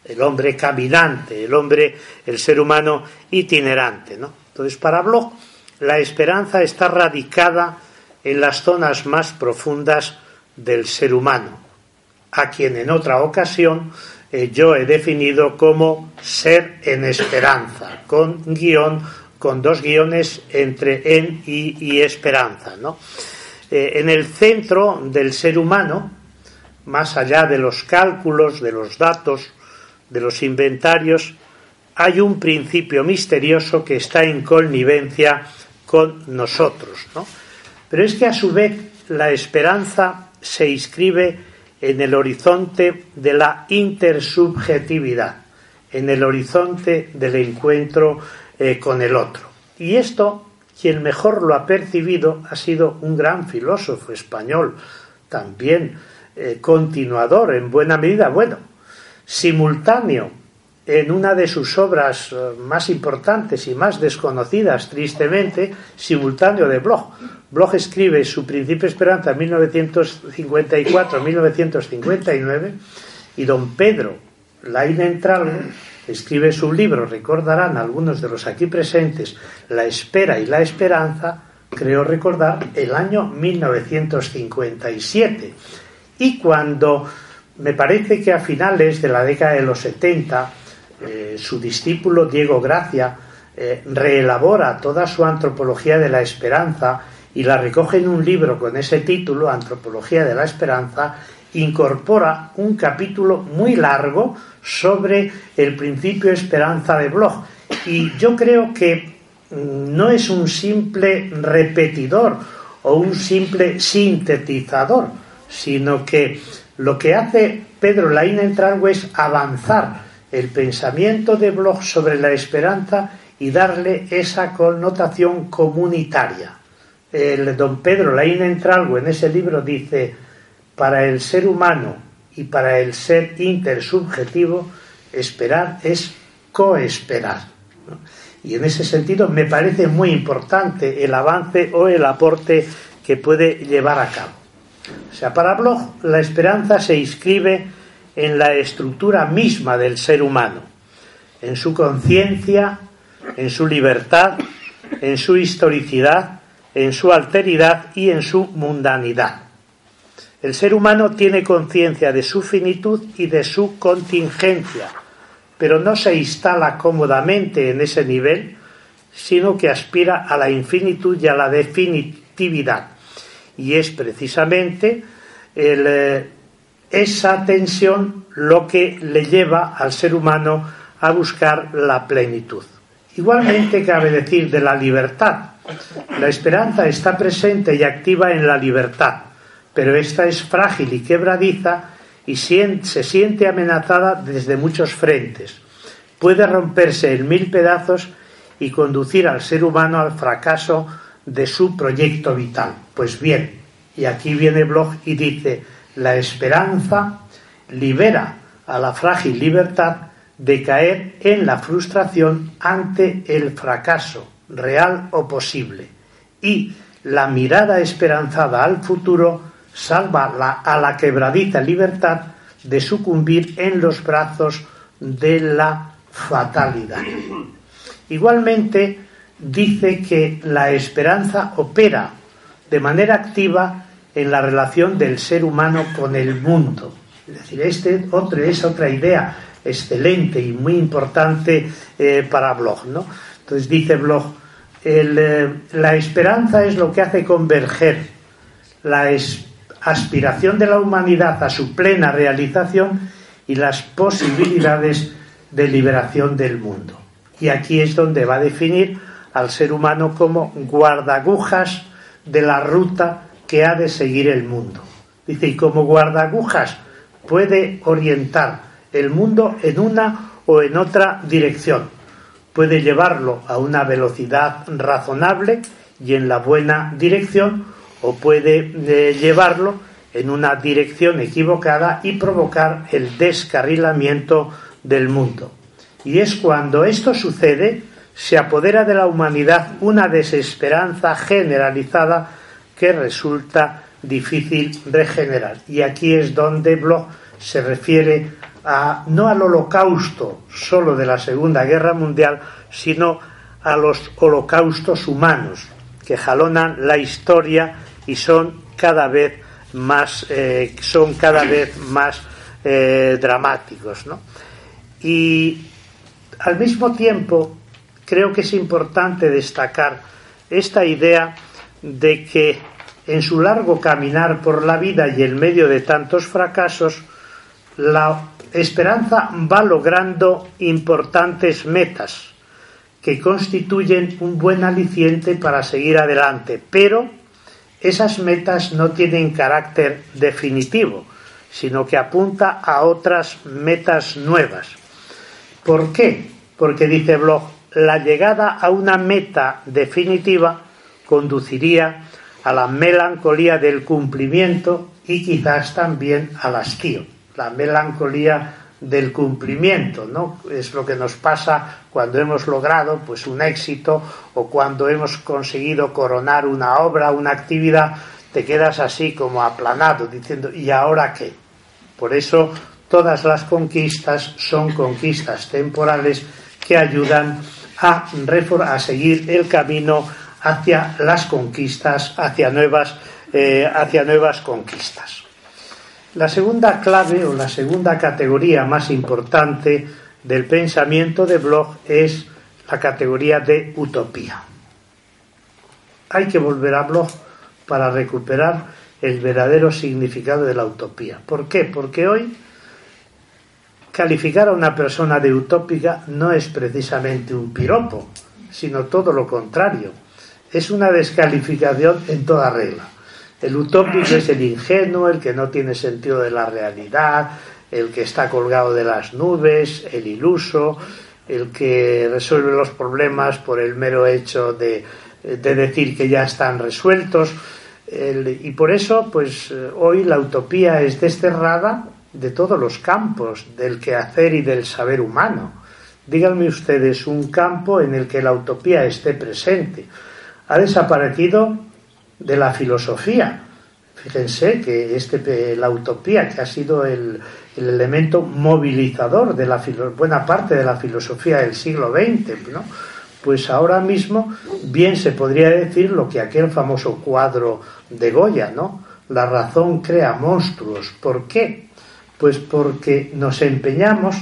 el hombre caminante, el hombre, el ser humano itinerante. ¿no? Entonces, para Bloch, la esperanza está radicada en las zonas más profundas del ser humano, a quien en otra ocasión eh, yo he definido como ser en esperanza, con guion, con dos guiones entre en y, esperanza. ¿no? Eh, en el centro del ser humano, más allá de los cálculos, de los datos, de los inventarios, hay un principio misterioso que está en connivencia con nosotros. ¿no? Pero es que a su vez la esperanza se inscribe en el horizonte de la intersubjetividad, en el horizonte del encuentro eh, con el otro. Y esto, quien mejor lo ha percibido, ha sido un gran filósofo español, también eh, continuador en buena medida, bueno, simultáneo en una de sus obras eh, más importantes y más desconocidas, tristemente, simultáneo de Bloch. Bloch escribe su Principio Esperanza en 1954-1959 y don Pedro Lainentral escribe su libro, recordarán algunos de los aquí presentes, La espera y la esperanza, creo recordar, el año 1957. Y cuando me parece que a finales de la década de los 70, eh, su discípulo Diego Gracia eh, reelabora toda su antropología de la esperanza y la recoge en un libro con ese título, Antropología de la Esperanza, incorpora un capítulo muy largo sobre el principio esperanza de Bloch. Y yo creo que mm, no es un simple repetidor o un simple sintetizador, sino que lo que hace Pedro Laín Entralgo es avanzar el pensamiento de Bloch sobre la esperanza y darle esa connotación comunitaria. El don Pedro Laín Entralgo en ese libro dice, para el ser humano y para el ser intersubjetivo, esperar es coesperar. Y en ese sentido me parece muy importante el avance o el aporte que puede llevar a cabo. O sea, para Bloch la esperanza se inscribe en la estructura misma del ser humano, en su conciencia, en su libertad, en su historicidad, en su alteridad y en su mundanidad. El ser humano tiene conciencia de su finitud y de su contingencia, pero no se instala cómodamente en ese nivel, sino que aspira a la infinitud y a la definitividad. Y es precisamente eh, esa tensión lo que le lleva al ser humano a buscar la plenitud. Igualmente cabe decir de la libertad. La esperanza está presente y activa en la libertad, pero esta es frágil y quebradiza y se siente amenazada desde muchos frentes. Puede romperse en mil pedazos y conducir al ser humano al fracaso de su proyecto vital. Pues bien, y aquí viene Bloch y dice, la esperanza libera a la frágil libertad de caer en la frustración ante el fracaso, real o posible. Y la mirada esperanzada al futuro salva a la quebradiza libertad de sucumbir en los brazos de la fatalidad. Igualmente, dice que la esperanza opera de manera activa en la relación del ser humano con el mundo. Es decir, este otro, es otra idea excelente y muy importante eh, para Bloch, ¿no? Entonces dice Bloch, eh, la esperanza es lo que hace converger la aspiración de la humanidad a su plena realización y las posibilidades de liberación del mundo. Y aquí es donde va a definir al ser humano como guardagujas de la ruta que ha de seguir el mundo. Dice, y como guardagujas puede orientar el mundo en una o en otra dirección. Puede llevarlo a una velocidad razonable y en la buena dirección o puede eh, llevarlo en una dirección equivocada y provocar el descarrilamiento del mundo. Y es cuando esto sucede, se apodera de la humanidad una desesperanza generalizada que resulta difícil regenerar. Y aquí es donde Bloch se refiere a, no al holocausto solo de la Segunda Guerra Mundial, sino a los holocaustos humanos que jalonan la historia y son cada vez más, eh, son cada vez más eh, dramáticos. ¿no? Y al mismo tiempo creo que es importante destacar esta idea de que en su largo caminar por la vida y en medio de tantos fracasos, la esperanza va logrando importantes metas que constituyen un buen aliciente para seguir adelante, pero esas metas no tienen carácter definitivo, sino que apunta a otras metas nuevas. ¿Por qué? Porque dice Bloch, la llegada a una meta definitiva conduciría a la melancolía del cumplimiento y quizás también al hastío. La melancolía del cumplimiento, ¿no? Es lo que nos pasa cuando hemos logrado pues un éxito o cuando hemos conseguido coronar una obra, una actividad, te quedas así como aplanado diciendo ¿y ahora qué? Por eso todas las conquistas son conquistas temporales que ayudan a, a seguir el camino hacia las conquistas, hacia nuevas, eh, hacia nuevas conquistas. La segunda clave o la segunda categoría más importante del pensamiento de Bloch es la categoría de utopía. Hay que volver a Bloch para recuperar el verdadero significado de la utopía. ¿Por qué? Porque hoy calificar a una persona de utópica no es precisamente un piropo, sino todo lo contrario es una descalificación en toda regla. El utópico es el ingenuo, el que no tiene sentido de la realidad, el que está colgado de las nubes, el iluso, el que resuelve los problemas por el mero hecho de, decir que ya están resueltos. y por eso, pues hoy la utopía es desterrada de todos los campos del quehacer y del saber humano. Díganme ustedes un campo en el que la utopía esté presente ha desaparecido de la filosofía. Fíjense que este, la utopía, que ha sido el, elemento movilizador de la buena parte de la filosofía del siglo XX, ¿no? pues ahora mismo bien se podría decir lo que aquel famoso cuadro de Goya, ¿no? La razón crea monstruos. ¿Por qué? Pues porque nos empeñamos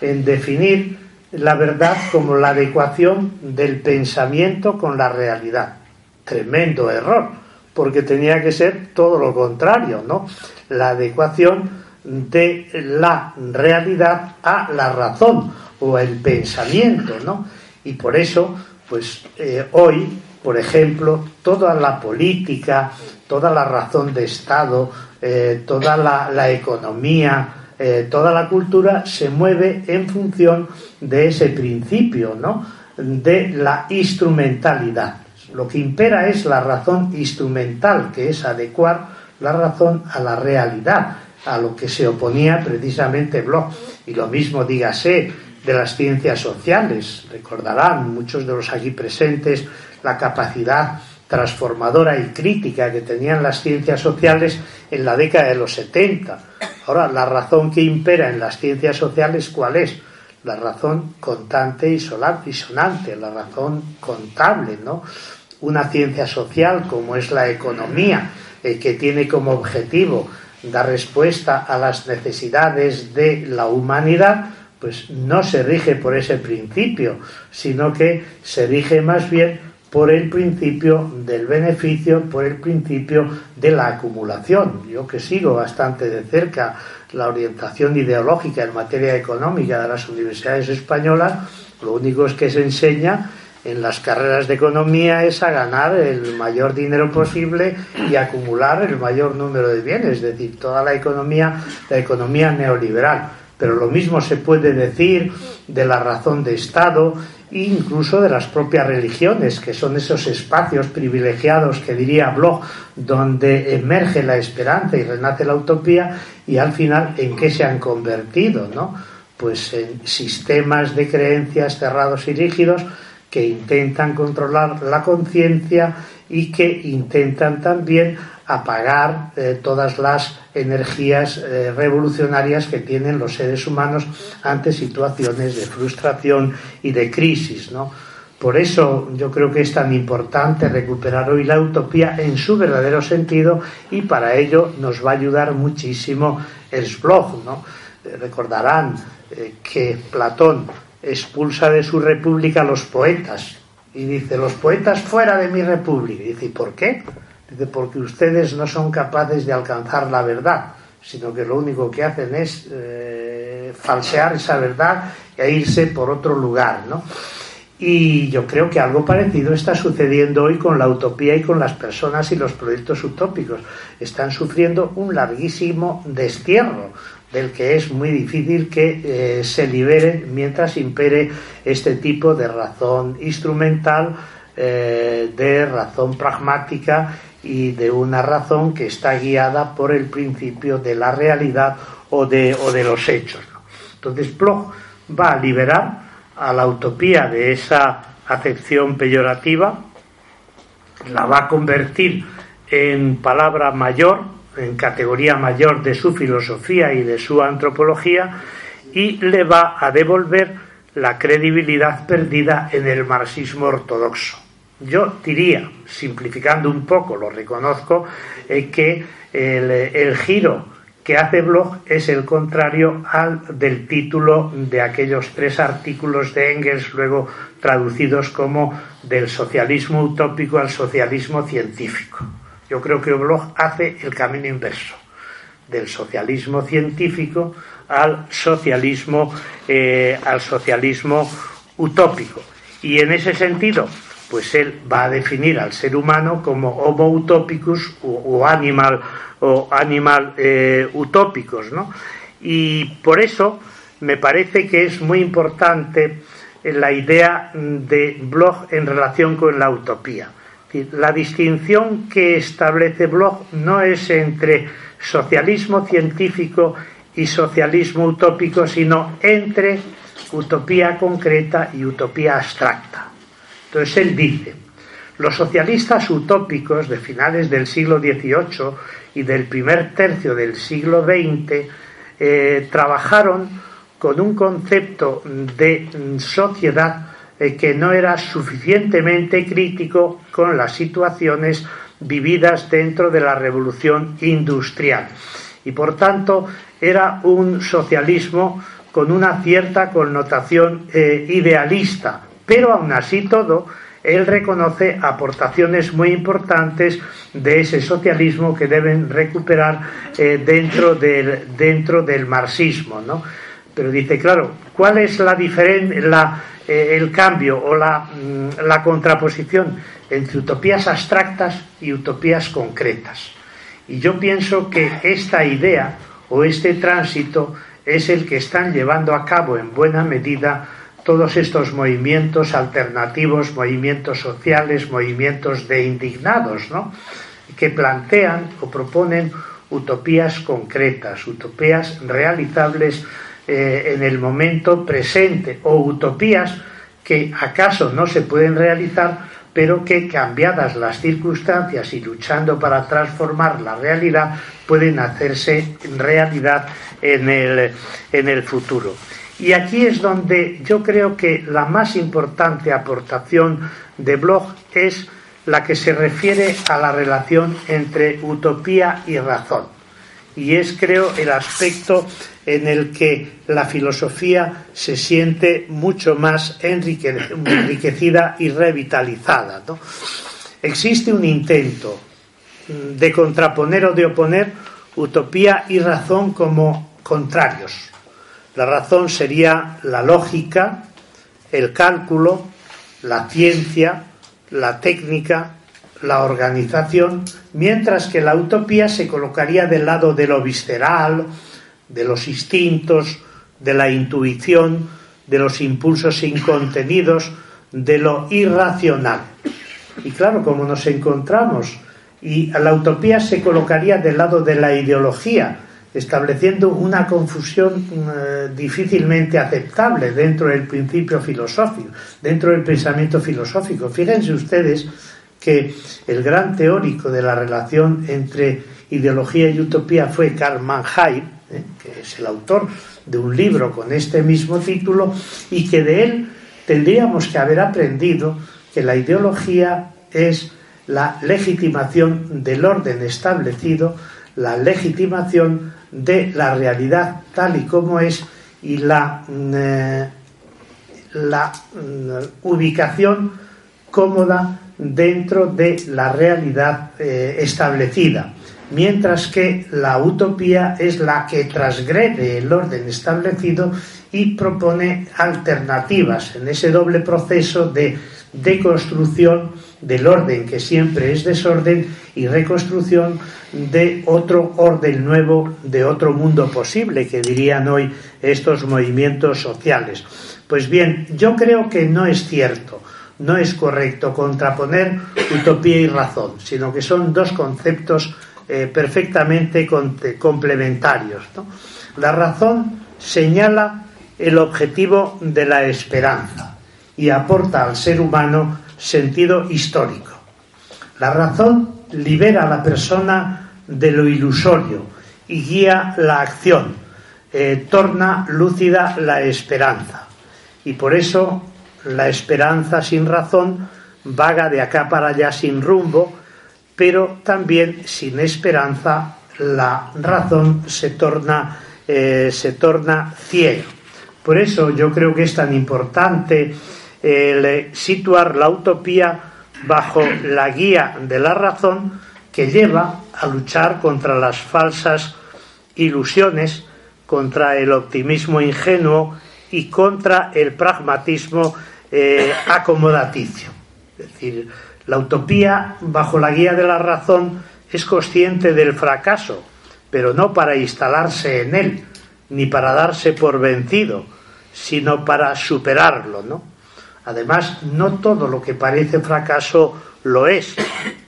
en definir la verdad como la adecuación del pensamiento con la realidad. Tremendo error, porque tenía que ser todo lo contrario, ¿no? La adecuación de la realidad a la razón o el pensamiento, ¿no? Y por eso, pues eh, hoy, por ejemplo, toda la política, toda la razón de Estado, eh, toda la economía, eh, toda la cultura se mueve en función de ese principio, ¿no? De la instrumentalidad. Lo que impera es la razón instrumental, que es adecuar la razón a la realidad, a lo que se oponía precisamente Bloch. Y lo mismo dígase de las ciencias sociales. Recordarán muchos de los aquí presentes la capacidad transformadora y crítica que tenían las ciencias sociales en la década de los 70. Ahora, la razón que impera en las ciencias sociales, ¿cuál es? La razón contante y sonante, la razón contable, ¿no? Una ciencia social como es la economía, eh, que tiene como objetivo dar respuesta a las necesidades de la humanidad, pues no se rige por ese principio, sino que se rige más bien por el principio del beneficio, por el principio de la acumulación. Yo que sigo bastante de cerca la orientación ideológica en materia económica de las universidades españolas, lo único es que se enseña en las carreras de economía es a ganar el mayor dinero posible y acumular el mayor número de bienes, es decir, toda la economía, la economía neoliberal. Pero lo mismo se puede decir de la razón de Estado e incluso de las propias religiones, que son esos espacios privilegiados que diría Bloch, donde emerge la esperanza y renace la utopía, y al final en qué se han convertido, ¿no? Pues en sistemas de creencias cerrados y rígidos que intentan controlar la conciencia y que intentan también apagar eh, todas las energías eh, revolucionarias que tienen los seres humanos ante situaciones de frustración y de crisis, ¿no? Por eso yo creo que es tan importante recuperar hoy la utopía en su verdadero sentido y para ello nos va a ayudar muchísimo el blog, ¿no? Eh, recordarán que Platón expulsa de su república a los poetas y dice, los poetas fuera de mi república. Dice, ¿por qué? Porque ustedes no son capaces de alcanzar la verdad, sino que lo único que hacen es eh, falsear esa verdad e irse por otro lugar, ¿no? Y yo creo que algo parecido está sucediendo hoy con la utopía y con las personas y los proyectos utópicos. Están sufriendo un larguísimo destierro del que es muy difícil que eh, se libere mientras impere este tipo de razón instrumental, eh, de razón pragmática y de una razón que está guiada por el principio de la realidad o de, o de los hechos. Entonces Bloch va a liberar a la utopía de esa acepción peyorativa, la va a convertir en palabra mayor, en categoría mayor de su filosofía y de su antropología y le va a devolver la credibilidad perdida en el marxismo ortodoxo. Yo diría, simplificando un poco, lo reconozco, eh, que el, giro que hace Bloch es el contrario al del título de aquellos tres artículos de Engels, luego traducidos como del socialismo utópico al socialismo científico. Yo creo que Bloch hace el camino inverso, del socialismo científico al socialismo, eh, al socialismo utópico. Y en ese sentido, pues él va a definir al ser humano como homo utopicus o, animal o animal eh, utópicos, ¿no? Y por eso me parece que es muy importante la idea de Bloch en relación con la utopía. La distinción que establece Bloch no es entre socialismo científico y socialismo utópico, sino entre utopía concreta y utopía abstracta. Entonces él dice, los socialistas utópicos de finales del siglo XVIII y del primer tercio del siglo XX eh, trabajaron con un concepto de sociedad eh, que no era suficientemente crítico con las situaciones vividas dentro de la revolución industrial. Y por tanto era un socialismo con una cierta connotación eh, idealista, pero aún así todo, él reconoce aportaciones muy importantes de ese socialismo que deben recuperar eh, dentro, del, dentro del marxismo. ¿no? Pero dice, claro, ¿cuál es la, la eh, el cambio o mm, la, contraposición entre utopías abstractas y utopías concretas. Y yo pienso que esta idea o este tránsito es el que están llevando a cabo en buena medida todos estos movimientos alternativos, movimientos sociales, movimientos de indignados, ¿no? que plantean o proponen utopías concretas, utopías realizables eh, en el momento presente o utopías que acaso no se pueden realizar, pero que cambiadas las circunstancias y luchando para transformar la realidad pueden hacerse realidad en el, en el futuro. Y aquí es donde yo creo que la más importante aportación de Bloch es la que se refiere a la relación entre utopía y razón. Y es, creo, el aspecto en el que la filosofía se siente mucho más enriquecida y revitalizada. Existe un intento de contraponer o de oponer utopía y razón como contrarios. La razón sería la lógica, el cálculo, la ciencia, la técnica, la organización, mientras que la utopía se colocaría del lado de lo visceral, de los instintos, de la intuición, de los impulsos incontenidos, de lo irracional. Y claro, como nos encontramos, y la utopía se colocaría del lado de la ideología, estableciendo una confusión eh, difícilmente aceptable dentro del principio filosófico, dentro del pensamiento filosófico. Fíjense ustedes que el gran teórico de la relación entre ideología y utopía fue Karl Mannheim, ¿eh? que es el autor de un libro con este mismo título, y que de él tendríamos que haber aprendido que la ideología es la legitimación del orden establecido, la legitimación de la realidad tal y como es y la, mm, eh, la mm, ubicación cómoda dentro de la realidad eh, establecida, mientras que la utopía es la que transgrede el orden establecido y propone alternativas en ese doble proceso de deconstrucción del orden que siempre es desorden y reconstrucción de otro orden nuevo, de otro mundo posible, que dirían hoy estos movimientos sociales. Pues bien, yo creo que no es cierto no es correcto contraponer utopía y razón, sino que son dos conceptos eh, perfectamente complementarios. La razón señala el objetivo de la esperanza y aporta al ser humano sentido histórico. La razón libera a la persona de lo ilusorio y guía la acción, eh, torna lúcida la esperanza. Y por eso la esperanza sin razón vaga de acá para allá sin rumbo, pero también sin esperanza la razón se torna, eh, se torna ciega. Por eso yo creo que es tan importante el situar la utopía bajo la guía de la razón que lleva a luchar contra las falsas ilusiones, contra el optimismo ingenuo y contra el pragmatismo eh, acomodaticio. Es decir, la utopía, bajo la guía de la razón, es consciente del fracaso, pero no para instalarse en él, ni para darse por vencido, sino para superarlo, ¿no? Además, no todo lo que parece fracaso lo es.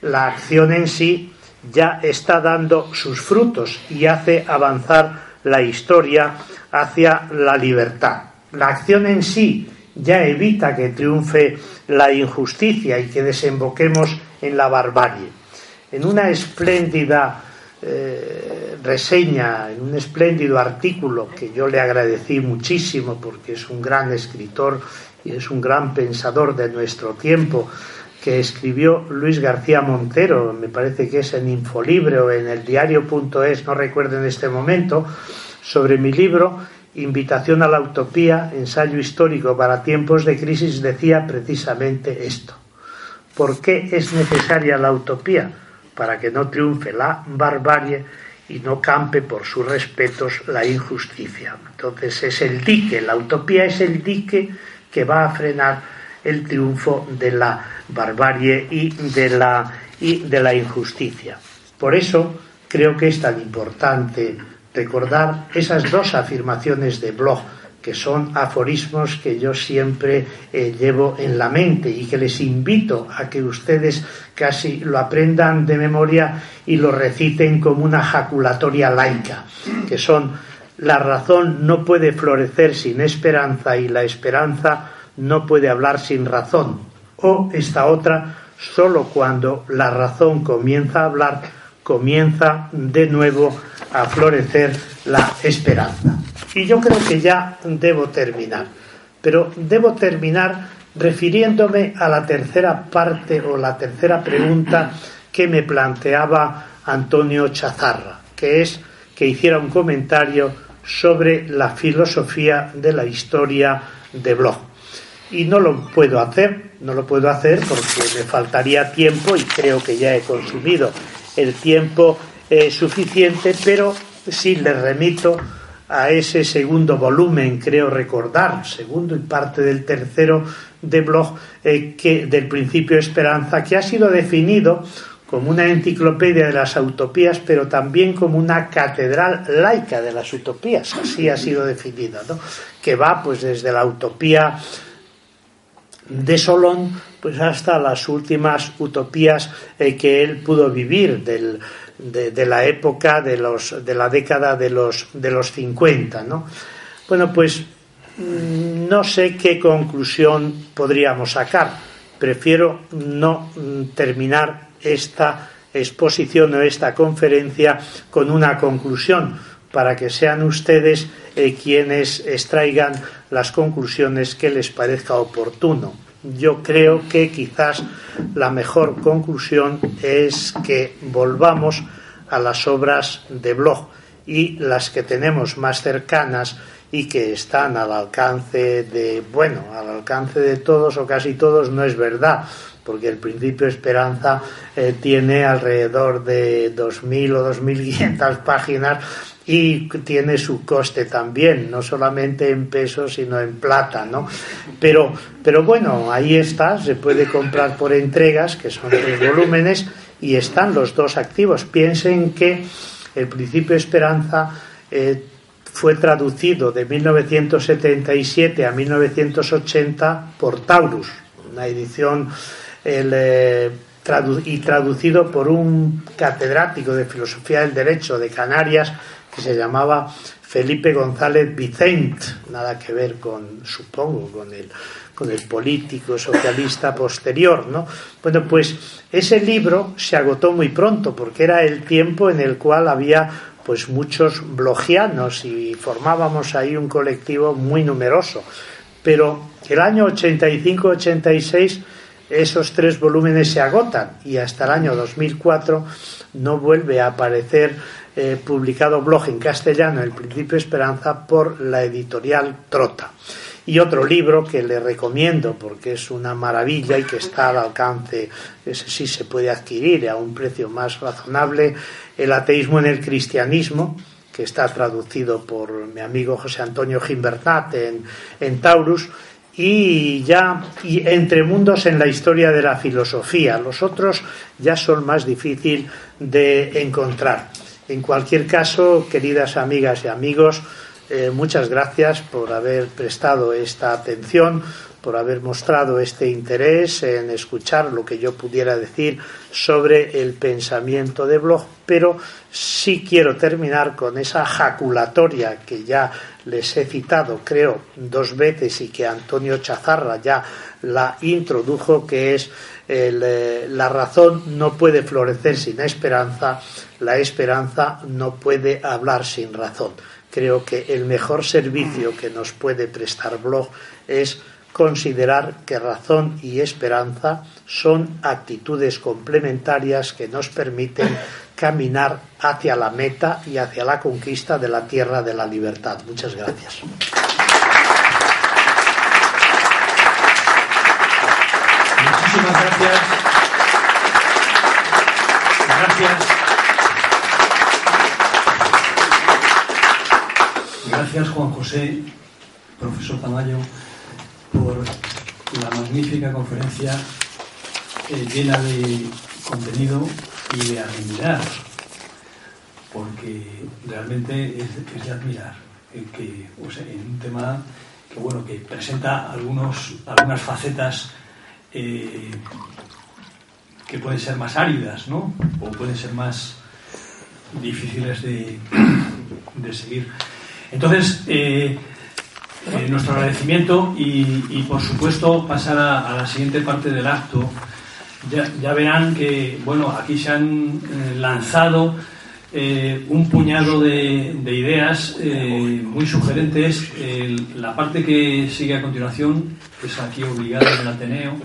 La acción en sí ya está dando sus frutos y hace avanzar la historia hacia la libertad. La acción en sí ya evita que triunfe la injusticia y que desemboquemos en la barbarie. En una espléndida eh, reseña, en un espléndido artículo que yo le agradecí muchísimo porque es un gran escritor y es un gran pensador de nuestro tiempo, que escribió Luis García Montero, me parece que es en Infolibre o en el diario.es, no recuerdo en este momento, sobre mi libro Invitación a la Utopía, ensayo histórico para tiempos de crisis, decía precisamente esto. ¿Por qué es necesaria la utopía? Para que no triunfe la barbarie y no campe por sus respetos la injusticia. Entonces es el dique, la utopía es el dique que va a frenar el triunfo de la barbarie y de la, y de la injusticia. Por eso creo que es tan importante recordar esas dos afirmaciones de Bloch, que son aforismos que yo siempre eh, llevo en la mente y que les invito a que ustedes casi lo aprendan de memoria y lo reciten como una jaculatoria laica, que son la razón no puede florecer sin esperanza y la esperanza no puede hablar sin razón. O esta otra, solo cuando la razón comienza a hablar, comienza de nuevo a florecer la esperanza. Y yo creo que ya debo terminar, pero debo terminar refiriéndome a la tercera parte o la tercera pregunta que me planteaba Antonio Chazarra, que es que hiciera un comentario sobre la filosofía de la historia de Bloch. Y no lo puedo hacer, no lo puedo hacer porque me faltaría tiempo y creo que ya he consumido el tiempo eh, suficiente, pero sí le remito a ese segundo volumen, creo recordar, segundo y parte del tercero de blog eh, que, del principio Esperanza, que ha sido definido como una enciclopedia de las utopías, pero también como una catedral laica de las utopías, así ha sido definida, ¿no? que va pues desde la utopía de Solón pues hasta las últimas utopías eh, que él pudo vivir del, de, la época de, los, de la década de los, de los 50. ¿no? Bueno, pues mm, no sé qué conclusión podríamos sacar. Prefiero no mm, terminar esta exposición o esta conferencia con una conclusión para que sean ustedes eh, quienes extraigan las conclusiones que les parezca oportuno yo creo que quizás la mejor conclusión es que volvamos a las obras de Bloch y las que tenemos más cercanas y que están al alcance de, bueno, al alcance de todos o casi todos no es verdad, porque el principio Esperanza eh, tiene alrededor de 2.000 o 2.500 páginas y tiene su coste también, no solamente en pesos, sino en plata, ¿no? Pero, pero bueno, ahí está, se puede comprar por entregas, que son tres volúmenes, y están los dos activos. Piensen que el principio Esperanza eh, fue traducido de 1977 a 1980 por Taurus, una edición eh, y traducido por un catedrático de filosofía del derecho de Canarias que se llamaba Felipe González Vicent, nada que ver con, supongo, con el, con el político socialista posterior, ¿no? Bueno, pues ese libro se agotó muy pronto porque era el tiempo en el cual había pues muchos blogianos y formábamos ahí un colectivo muy numeroso. Pero el año 85-86 esos tres volúmenes se agotan y hasta el año 2004 no vuelve a aparecer eh, publicado blog en castellano, El Principio Esperanza, por la editorial Trota. Y otro libro que le recomiendo porque es una maravilla y que está al alcance, ese sí se puede adquirir a un precio más razonable, El ateísmo en el cristianismo, que está traducido por mi amigo José Antonio Gimbernat en, en Taurus, y ya y entre mundos en la historia de la filosofía. Los otros ya son más difícil de encontrar. En cualquier caso, queridas amigas y amigos, eh, muchas gracias por haber prestado esta atención, por haber mostrado este interés en escuchar lo que yo pudiera decir sobre el pensamiento de Bloch, pero sí quiero terminar con esa jaculatoria que ya les he citado, creo, dos veces y que Antonio Chazarra ya la introdujo, que es eh, la razón no puede florecer sin esperanza, la esperanza no puede hablar sin razón. Creo que el mejor servicio que nos puede prestar Blog es considerar que razón y esperanza son actitudes complementarias que nos permiten caminar hacia la meta y hacia la conquista de la tierra de la libertad. Muchas gracias. Muchísimas gracias. Gracias. Gracias Juan José, profesor Tamayo, por la magnífica conferencia eh, llena de contenido y de admirar, porque realmente es, de admirar eh, que en un tema que bueno que presenta algunos, algunas facetas eh, que pueden ser más áridas, ¿no? O pueden ser más difíciles de, seguir. Entonces, nuestro agradecimiento y, por supuesto, pasar a, la siguiente parte del acto. Ya, verán que, bueno, aquí se han lanzado un puñado de, de ideas muy sugerentes. la parte que sigue a continuación es aquí obligada en el Ateneo,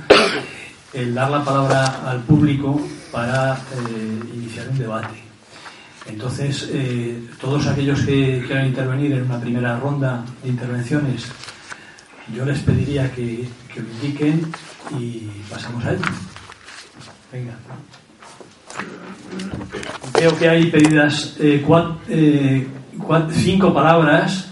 el dar la palabra al público para eh, iniciar un debate. Entonces, eh, todos aquellos que quieran intervenir en una primera ronda de intervenciones, yo les pediría que, que lo indiquen y pasamos a él. Venga. Veo que hay pedidas eh, eh, cinco palabras.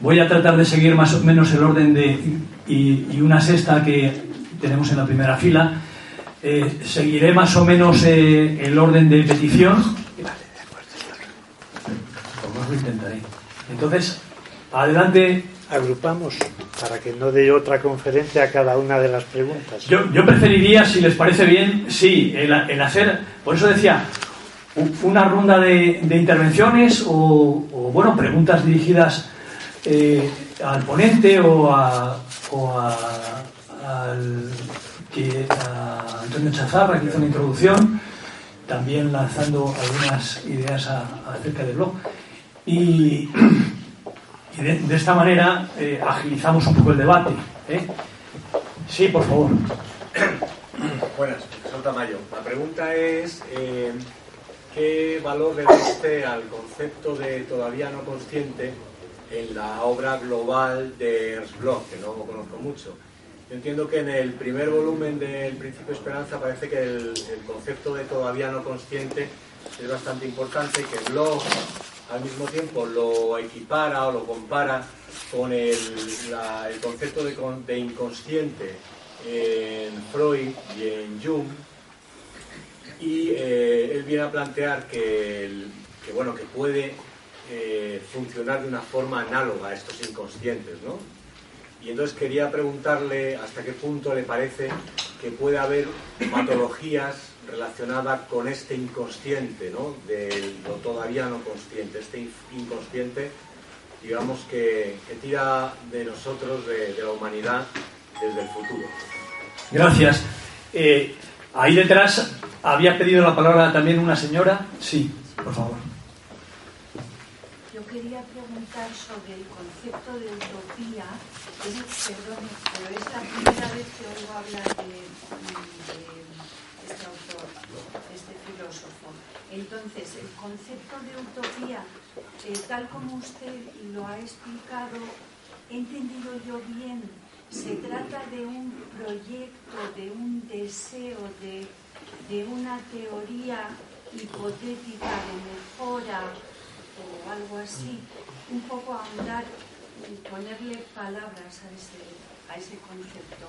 Voy a tratar de seguir más o menos el orden de y, una sexta que tenemos en la primera fila. Eh, seguiré más o menos el orden de petición. Pues lo intentaré. Entonces, adelante. Agrupamos para que no dé otra conferencia a cada una de las preguntas. Yo, yo preferiría, si les parece bien, sí, el, el hacer, por eso decía, una ronda de, intervenciones o, bueno, preguntas dirigidas eh, al ponente o a, al, que, a Antonio Chazarra, que hizo una introducción, también lanzando algunas ideas acerca del blog. Y, de, esta manera eh, agilizamos un poco el debate. ¿eh? Sí, por favor. Buenas, soy Tamayo. La pregunta es... ¿Qué valor le diste al concepto de todavía no consciente en la obra global de Ernst Bloch, que no conozco mucho? Yo entiendo que en el primer volumen del Principio Esperanza parece que el, concepto de todavía no consciente es bastante importante, que Bloch al mismo tiempo lo equipara o lo compara con el, concepto de, de inconsciente en Freud y en Jung, y eh, él viene a plantear que, bueno, que puede eh, funcionar de una forma análoga a estos inconscientes, ¿no? Y entonces quería preguntarle hasta qué punto le parece que puede haber patologías relacionadas con este inconsciente, ¿no? De lo todavía no consciente, este inconsciente, digamos, que, tira de nosotros, de, la humanidad, desde el futuro. Gracias. Eh, Ahí detrás había pedido la palabra también una señora. Sí, por favor. Yo quería preguntar sobre el concepto de utopía. perdón, pero es la primera vez que oigo hablar de, este autor, de este filósofo. Entonces, el concepto de utopía, eh, tal como usted lo ha explicado, he entendido yo bien se trata de un proyecto, de un deseo, de, de una teoría hipotética de mejora o algo así, un poco ahondar y ponerle palabras a ese, a ese concepto.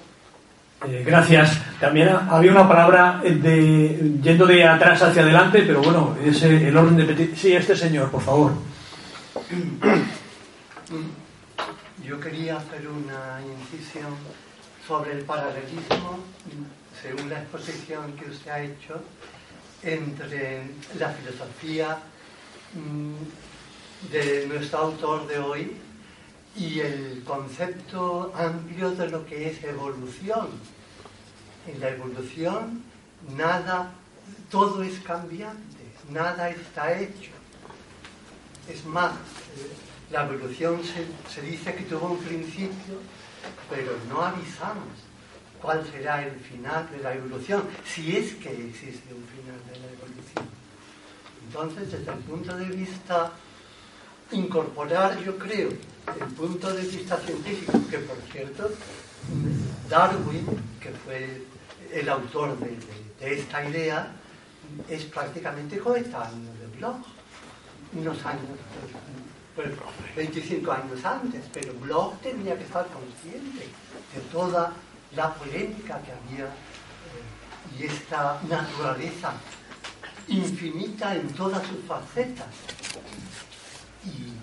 Eh, gracias. También había una palabra de yendo de atrás hacia adelante, pero bueno, es el orden de Sí, este señor, por favor. Yo quería hacer una incisión sobre el paralelismo, según la exposición que usted ha hecho, entre la filosofía mm, de nuestro autor de hoy y el concepto amplio de lo que es evolución. En la evolución nada, todo es cambiante, nada está hecho. Es más, la evolución se, dice que tuvo un principio, pero no avisamos cuál será el final de la evolución, si es que existe un final de la evolución. Entonces, desde el punto de vista incorporar, yo creo, el punto de vista científico, que por cierto, Darwin, que fue el autor de, esta idea, es prácticamente coetáneo de Bloch, unos años 25 años antes, pero Bloch tenía que estar consciente de toda la polémica que había eh, y esta naturaleza infinita en todas sus facetas. Y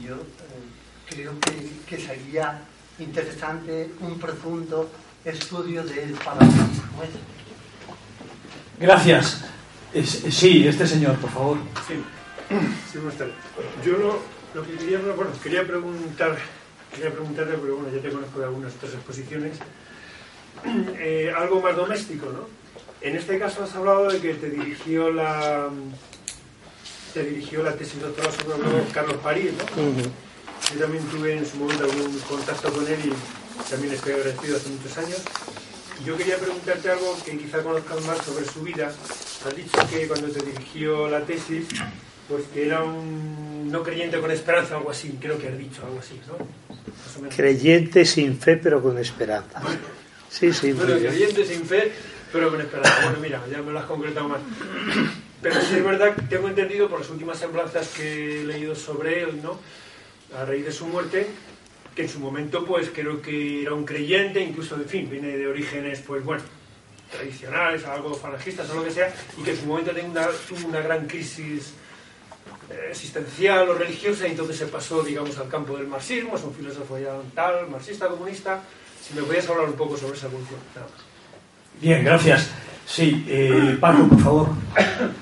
yo eh, creo que, sería interesante un profundo estudio del paradigma Gracias. sí, este señor, por favor. Sí. Sí, buenas tardes. Yo lo, que quería, bueno, quería preguntar, quería preguntarle, porque bueno, ya te conozco de algunas otras exposiciones, eh, algo más doméstico, ¿no? En este caso has hablado de que te dirigió la te dirigió la tesis doctoral sobre Carlos París, ¿no? Yo también tuve en su momento algún contacto con él y también estoy agradecido hace muchos años. Yo quería preguntarte algo que quizá conozcas más sobre su vida, has dicho que cuando te dirigió la tesis, pues que era un no creyente con esperanza, algo así, creo que has dicho algo así, ¿no? Creyente sin fe, pero con esperanza. Sí, sí. Bueno, creyente sin fe, pero con esperanza. Bueno, mira, ya me lo has concretado más. Pero sí es verdad que tengo entendido por las últimas semblanzas que he leído sobre él, ¿no? A raíz de su muerte, que en su momento, pues creo que era un creyente, incluso, en fin, viene de orígenes, pues bueno, tradicionales, algo falangistas o lo que sea, y que en su momento tuvo una gran crisis eh, existencial o religiosa, y entonces se pasó, digamos, al campo del marxismo, es un filósofo ya tal, marxista, comunista. Si me podías hablar un poco sobre esa evolución. Bien, gracias. Sí, eh, Paco, por favor.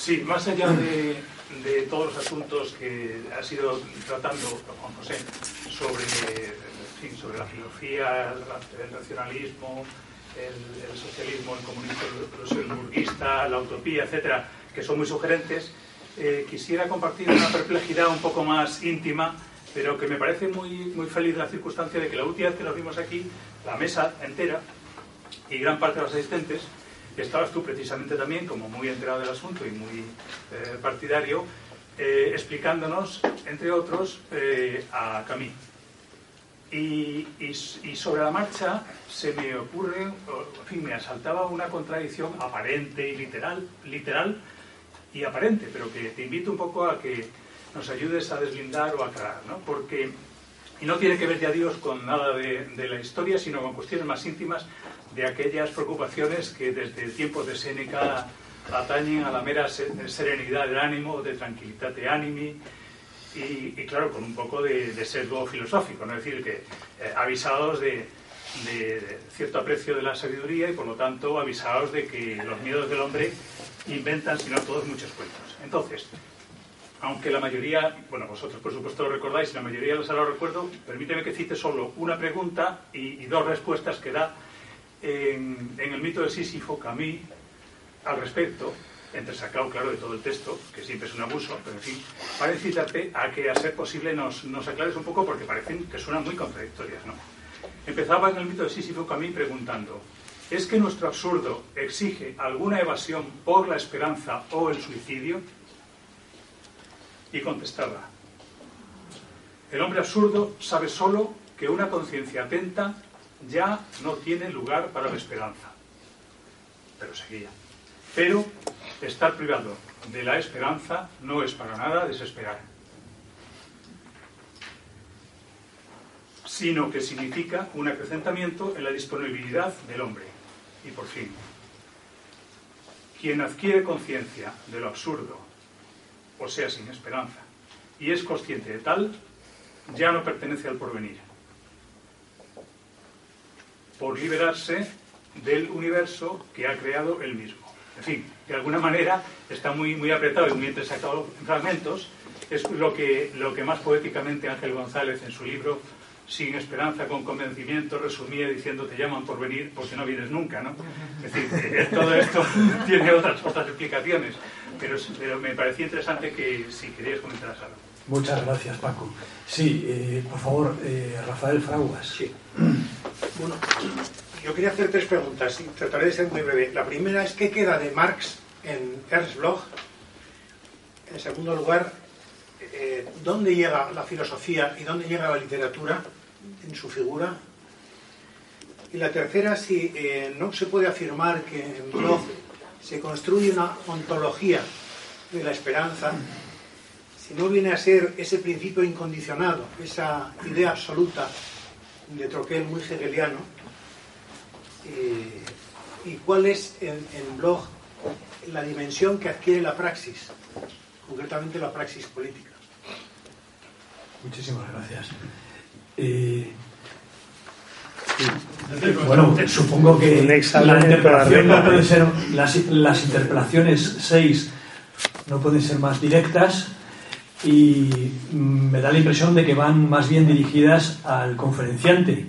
Sí, más allá de, todos los asuntos que ha sido tratando Juan José sobre, la filosofía, el racionalismo, el, socialismo, el comunismo, el burguista, la utopía, etcétera, que son muy sugerentes, eh, quisiera compartir una perplejidad un poco más íntima, pero que me parece muy, muy feliz la circunstancia de que la última vez que nos vimos aquí, la mesa entera y gran parte de los asistentes, estabas tú precisamente también, como muy enterado del asunto y muy eh, partidario, eh, explicándonos, entre otros, a Camille. Y, sobre la marcha se me ocurre, en fin, me asaltaba una contradicción aparente y literal, literal y aparente, pero que te invito un poco a que nos ayudes a deslindar o a aclarar, ¿no? Porque, y no tiene que ver ya Dios con nada de, de, la historia, sino con cuestiones más íntimas de aquellas preocupaciones que desde tiempos de Séneca atañen a la mera serenidad del ánimo, de tranquilidad de ánimo, y, claro, con un poco de, de sesgo filosófico, ¿no? es decir, que eh, avisados de, de, cierto aprecio de la sabiduría y por lo tanto avisados de que los miedos del hombre inventan, si no todos, muchos cuentos. Entonces, aunque la mayoría, bueno, vosotros por supuesto lo recordáis la mayoría los lo recuerdo, permíteme que cite solo una pregunta y, dos respuestas que da en, en el mito de Sísifo Camille al respecto, entresacado, claro, de todo el texto, que siempre es un abuso, pero en fin, para incitarte a que, a ser posible, nos, nos aclares un poco porque parecen que suenan muy contradictorias, ¿no? Empezaba en el mito de Sísifo Camille preguntando, ¿es que nuestro absurdo exige alguna evasión por la esperanza o el suicidio? Y contestaba, el hombre absurdo sabe solo que una conciencia atenta ya no tiene lugar para la esperanza. Pero seguía. Pero estar privado de la esperanza no es para nada desesperar, sino que significa un acrecentamiento en la disponibilidad del hombre. Y por fin, quien adquiere conciencia de lo absurdo, o sea, sin esperanza, y es consciente de tal, ya no pertenece al porvenir. Por liberarse del universo que ha creado él mismo en fin, de alguna manera está muy, muy apretado y muy entresacado en fragmentos. Es lo que, lo que más poéticamente Ángel González en su libro sin esperanza, con convencimiento, resumía diciendo te llaman por venir porque no vienes nunca, ¿no? Es decir, todo esto tiene otras, otras explicaciones, pero, pero me parecía interesante que si querías comentar algo. Muchas gracias, Paco. Sí, eh, por favor, eh, Rafael Fraguas. Sí. Bueno, yo quería hacer tres preguntas y trataré de ser muy breve. La primera es, ¿qué queda de Marx en Ernst Bloch? En segundo lugar, eh, ¿dónde llega la filosofía y dónde llega la literatura en su figura? Y la tercera, si eh, no se puede afirmar que en Bloch se construye una ontología de la esperanza, si no viene a ser ese principio incondicionado, esa idea absoluta de Troquel muy hegeliano, eh, y cuál es en, blog la dimensión que adquiere la praxis, concretamente la praxis política. Muchísimas gracias. Eh, bueno, supongo que la interpelación no puede ser, las, las interpelaciones 6 no pueden ser más directas y me da la impresión de que van más bien dirigidas al conferenciante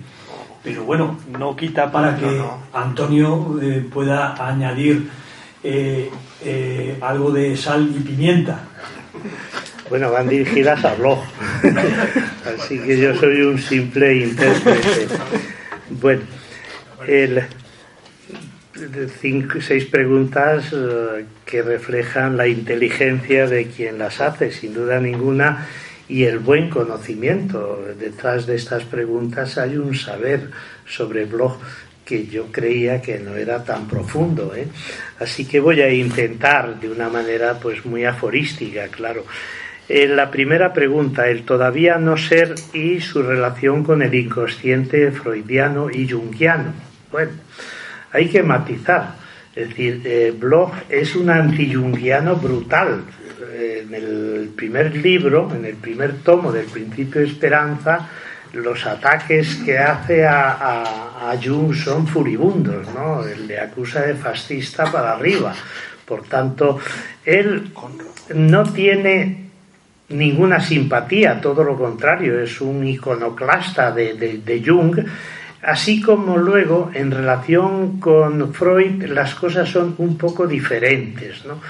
pero bueno, no quita para que Antonio eh, pueda añadir eh, eh, algo de sal y pimienta. Bueno, van dirigidas a blog, así que yo soy un simple intérprete. Bueno, cinco, seis preguntas eh, que reflejan la inteligencia de quien las hace, sin duda ninguna, y el buen conocimiento. Detrás de estas preguntas hay un saber sobre blog que yo creía que no era tan profundo. ¿eh? Así que voy a intentar de una manera pues muy aforística, claro. En la primera pregunta, el todavía no ser y su relación con el inconsciente freudiano y jungiano. Bueno, hay que matizar. Es decir, eh, Bloch es un anti-jungiano brutal. En el primer libro, en el primer tomo del Principio de Esperanza, los ataques que hace a, a, Jung son furibundos, ¿no? le acusa de fascista para arriba. Por tanto, él no tiene ninguna simpatía, todo lo contrario, es un iconoclasta de, de, Jung, así como luego en relación con Freud las cosas son un poco diferentes, ¿no?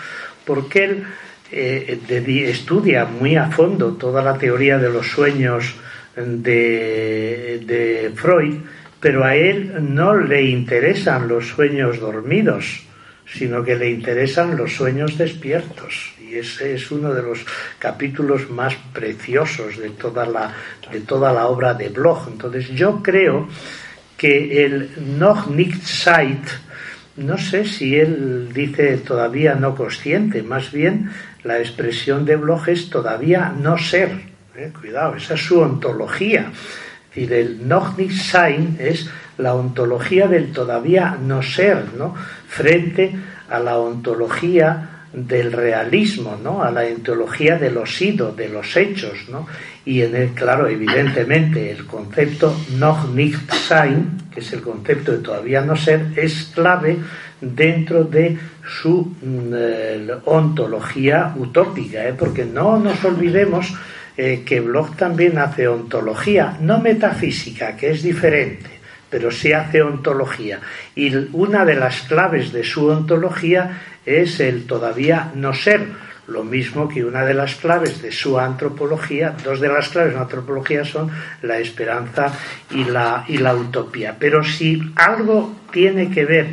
porque él eh, estudia muy a fondo toda la teoría de los sueños de, Freud, pero a él no le interesan los sueños dormidos, sino que le interesan los sueños despiertos. Y ese es uno de los capítulos más preciosos de toda la, de toda la obra de Bloch. Entonces yo creo que el Noch nicht Zeit, no sé si él dice todavía no consciente, más bien la expresión de Bloch es todavía no ser eh, cuidado, esa es su ontología. Y el noch nicht sein es la ontología del todavía no ser, ¿no? Frente a la ontología del realismo, ¿no? A la ontología de los ido, de los hechos, ¿no? Y en el, claro, evidentemente, el concepto noch nicht sein, que es el concepto de todavía no ser, es clave dentro de su mm, ontología utópica, ¿eh? porque no nos olvidemos eh, que Bloch también hace ontología, no metafísica, que es diferente, pero sí hace ontología. Y una de las claves de su ontología es el todavía no ser, lo mismo que una de las claves de su antropología, dos de las claves de la antropología son la esperanza y la, y la utopía. Pero si algo tiene que ver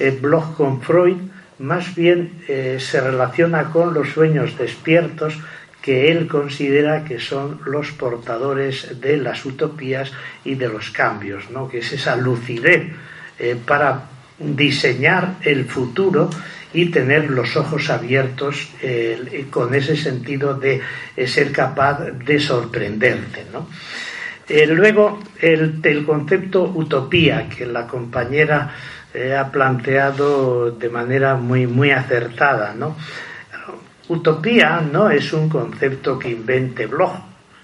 eh, Bloch con Freud, más bien eh, se relaciona con los sueños despiertos, que él considera que son los portadores de las utopías y de los cambios, ¿no? que es esa lucidez eh, para diseñar el futuro y tener los ojos abiertos eh, con ese sentido de eh, ser capaz de sorprenderte. ¿no? luego, el, el, concepto utopía que la compañera ha planteado de manera muy, muy acertada, ¿no? Utopía no es un concepto que invente Bloch,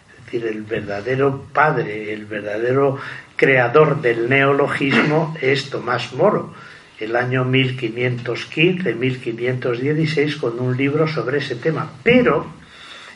es decir, el verdadero padre, el verdadero creador del neologismo es Tomás Moro, el año 1515-1516, con un libro sobre ese tema. Pero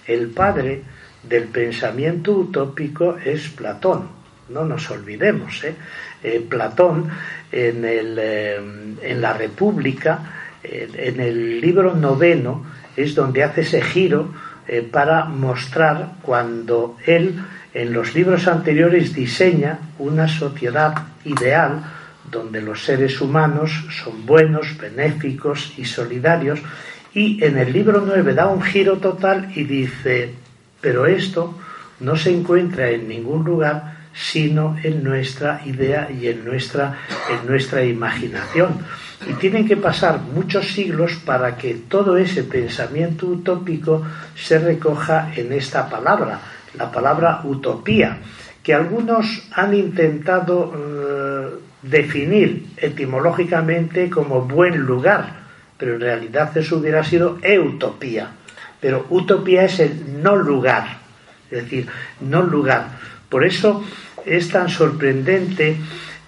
el padre del pensamiento utópico es Platón, no nos olvidemos. ¿eh? Eh, Platón en, el, eh, en la República, en el libro noveno, es donde hace ese giro eh, para mostrar cuando él en los libros anteriores diseña una sociedad ideal donde los seres humanos son buenos, benéficos y solidarios y en el libro 9 da un giro total y dice, pero esto no se encuentra en ningún lugar sino en nuestra idea y en nuestra, en nuestra imaginación. Y tienen que pasar muchos siglos para que todo ese pensamiento utópico se recoja en esta palabra, la palabra utopía, que algunos han intentado eh, definir etimológicamente como buen lugar, pero en realidad eso hubiera sido eutopía. Pero utopía es el no lugar, es decir, no lugar. Por eso es tan sorprendente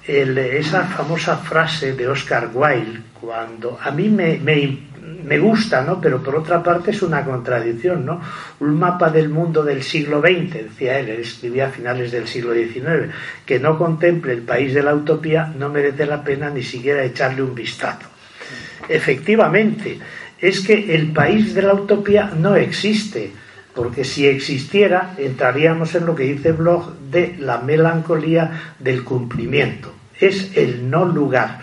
esa famosa frase de Oscar Wilde, cuando a mí me, me, gusta, ¿no? pero por otra parte es una contradicción, ¿no? Un mapa del mundo del siglo XX, decía él, él escribía a finales del siglo XIX, que no contemple el país de la utopía no merece la pena ni siquiera echarle un vistazo. Efectivamente, es que el país de la utopía no existe, porque si existiera entraríamos en lo que dice Bloch de la melancolía del cumplimiento. Es el no lugar.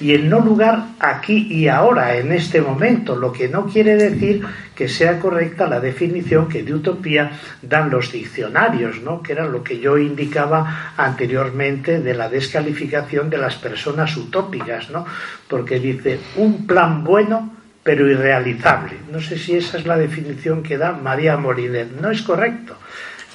y el no lugar aquí y ahora, en este momento, lo que no quiere decir que sea correcta la definición que de utopía dan los diccionarios, ¿no? que era lo que yo indicaba anteriormente de la descalificación de las personas utópicas, ¿no? porque dice un plan bueno pero irrealizable. No sé si esa es la definición que da María Morinet. No es correcto.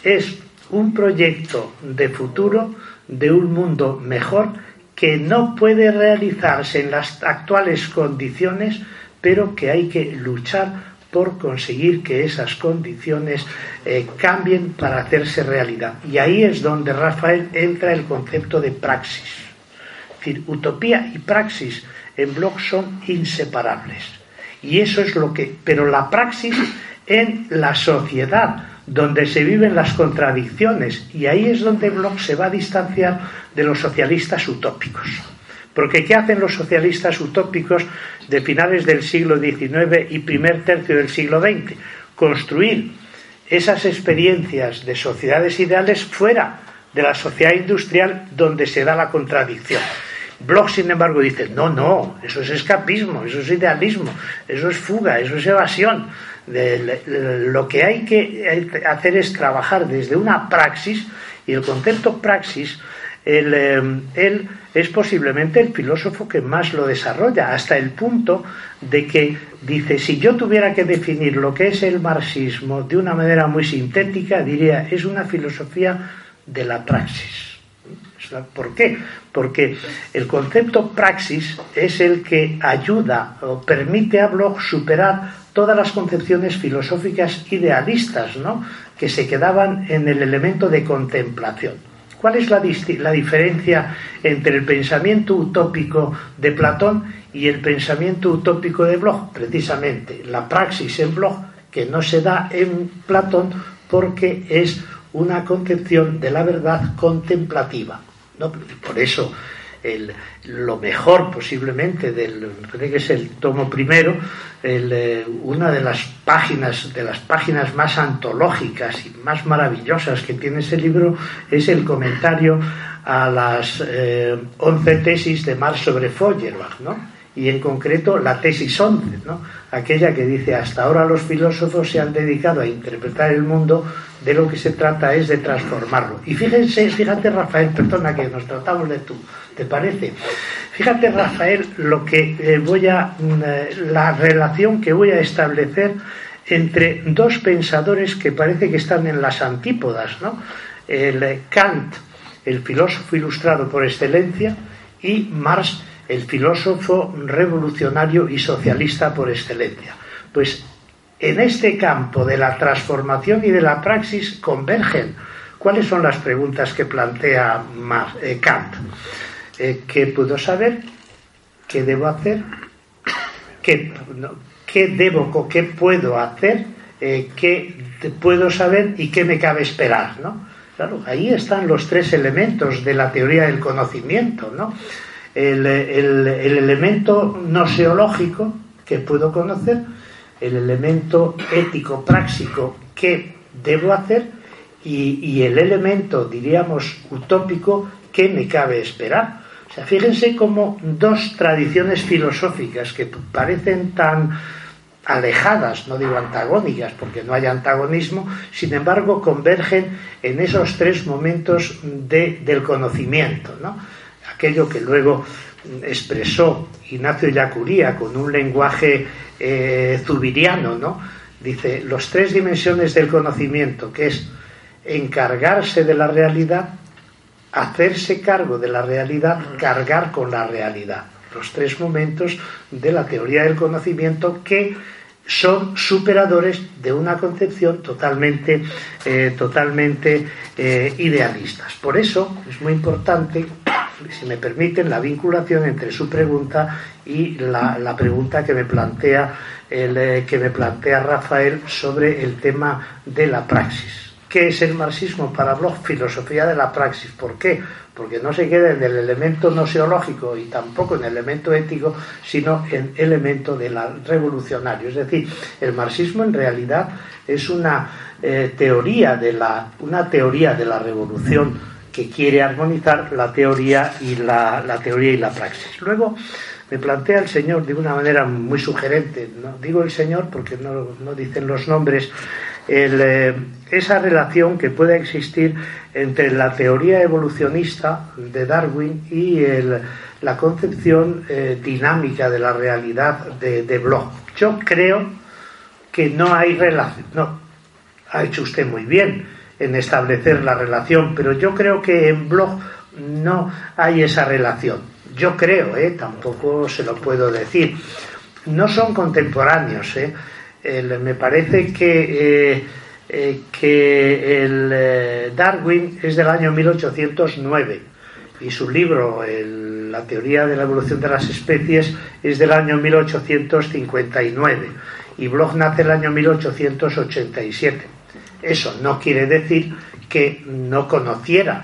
Es un proyecto de futuro de un mundo mejor que no puede realizarse en las actuales condiciones, pero que hay que luchar por conseguir que esas condiciones eh, cambien para hacerse realidad. Y ahí es donde Rafael entra el concepto de praxis. Es decir, utopía y praxis en Bloch son inseparables. Y eso es lo que. Pero la praxis en la sociedad, donde se viven las contradicciones, y ahí es donde Bloch se va a distanciar de los socialistas utópicos. Porque ¿qué hacen los socialistas utópicos de finales del siglo XIX y primer tercio del siglo XX? Construir esas experiencias de sociedades ideales fuera de la sociedad industrial donde se da la contradicción. Bloch, sin embargo, dice, no, no, eso es escapismo, eso es idealismo, eso es fuga, eso es evasión. lo que hay que hacer es trabajar desde una praxis, y el concepto praxis, él, eh, él es posiblemente el filósofo que más lo desarrolla, hasta el punto de que dice, si yo tuviera que definir lo que es el marxismo de una manera muy sintética, diría, es una filosofía de la praxis. ¿Por qué? Porque el concepto praxis es el que ayuda o permite a Bloch superar todas las concepciones filosóficas idealistas, ¿no? que se quedaban en el elemento de contemplación. ¿Cuál es la, la, diferencia entre el pensamiento utópico de Platón y el pensamiento utópico de Bloch? Precisamente la praxis en Bloch, que no se da en Platón porque es una concepción de la verdad contemplativa. Por eso lo mejor posiblemente del creo que es el tomo primero eh, una de las páginas de las páginas más antológicas y más maravillosas que tiene ese libro es el comentario a las eh, once tesis de Marx sobre Feuerbach ¿no? Y en concreto la tesis 11, ¿no? aquella que dice hasta ahora los filósofos se han dedicado a interpretar el mundo, de lo que se trata es de transformarlo. Y fíjense, fíjate Rafael, perdona que nos tratamos de tú, ¿te parece? Fíjate Rafael lo que eh, voy a, mm, eh, la relación que voy a establecer entre dos pensadores que parece que están en las antípodas, ¿no? El Kant, el filósofo ilustrado por excelencia, y Marx, el filósofo revolucionario y socialista por excelencia. Pues en este campo de la transformación y de la praxis convergen. ¿Cuáles son las preguntas que plantea eh, Kant? Eh, ¿Qué puedo saber? ¿Qué debo hacer? ¿Qué, debo, qué puedo hacer? Eh, ¿Qué puedo saber y qué me cabe esperar? ¿no? Claro, ahí están los tres elementos de la teoría del conocimiento, ¿no? El, elemento noseológico que puedo conocer, el elemento ético práctico que debo hacer y, el elemento, diríamos, utópico que me cabe esperar. O sea, fíjense cómo dos tradiciones filosóficas que parecen tan alejadas, no digo antagónicas, porque no hay antagonismo, sin embargo convergen en esos tres momentos del conocimiento. ¿no? Aquello que luego expresó Ignacio Yacuría con un lenguaje eh, zubiriano, ¿no? Dice, los tres dimensiones del conocimiento, que es encargarse de la realidad, hacerse cargo de la realidad, cargar con la realidad. Los tres momentos de la teoría del conocimiento que son superadores de una concepción totalmente, eh, totalmente eh, idealistas. Por eso es muy importante si me permiten, la vinculación entre su pregunta y la, pregunta que me plantea eh, que me plantea Rafael sobre el tema de la praxis. ¿Qué es el marxismo para Bloch? Filosofía de la praxis. ¿Por qué? Porque no se queda en el elemento noseológico y tampoco en el elemento ético, sino en el elemento de la revolucionario. Es decir, el marxismo en realidad es una eh, teoría de la una teoría de la revolución que quiere armonizar la teoría y la, teoría y la praxis. Luego, me plantea el Señor de una manera muy sugerente, ¿no? digo el Señor porque no, no dicen los nombres, el, eh, esa relación que puede existir entre la teoría evolucionista de Darwin y el, la concepción eh, dinámica de la realidad de, de Bloch. Yo creo que no hay relación, no, ha hecho usted muy bien en establecer la relación, pero yo creo que en Bloch no hay esa relación. Yo creo, ¿eh? tampoco se lo puedo decir. No son contemporáneos. ¿eh? Me parece que, eh, eh que el eh, Darwin es del año 1809 y su libro, La teoría de la evolución de las especies, es del año 1859 y Bloch nace el año 1887. Eso no quiere decir que no conociera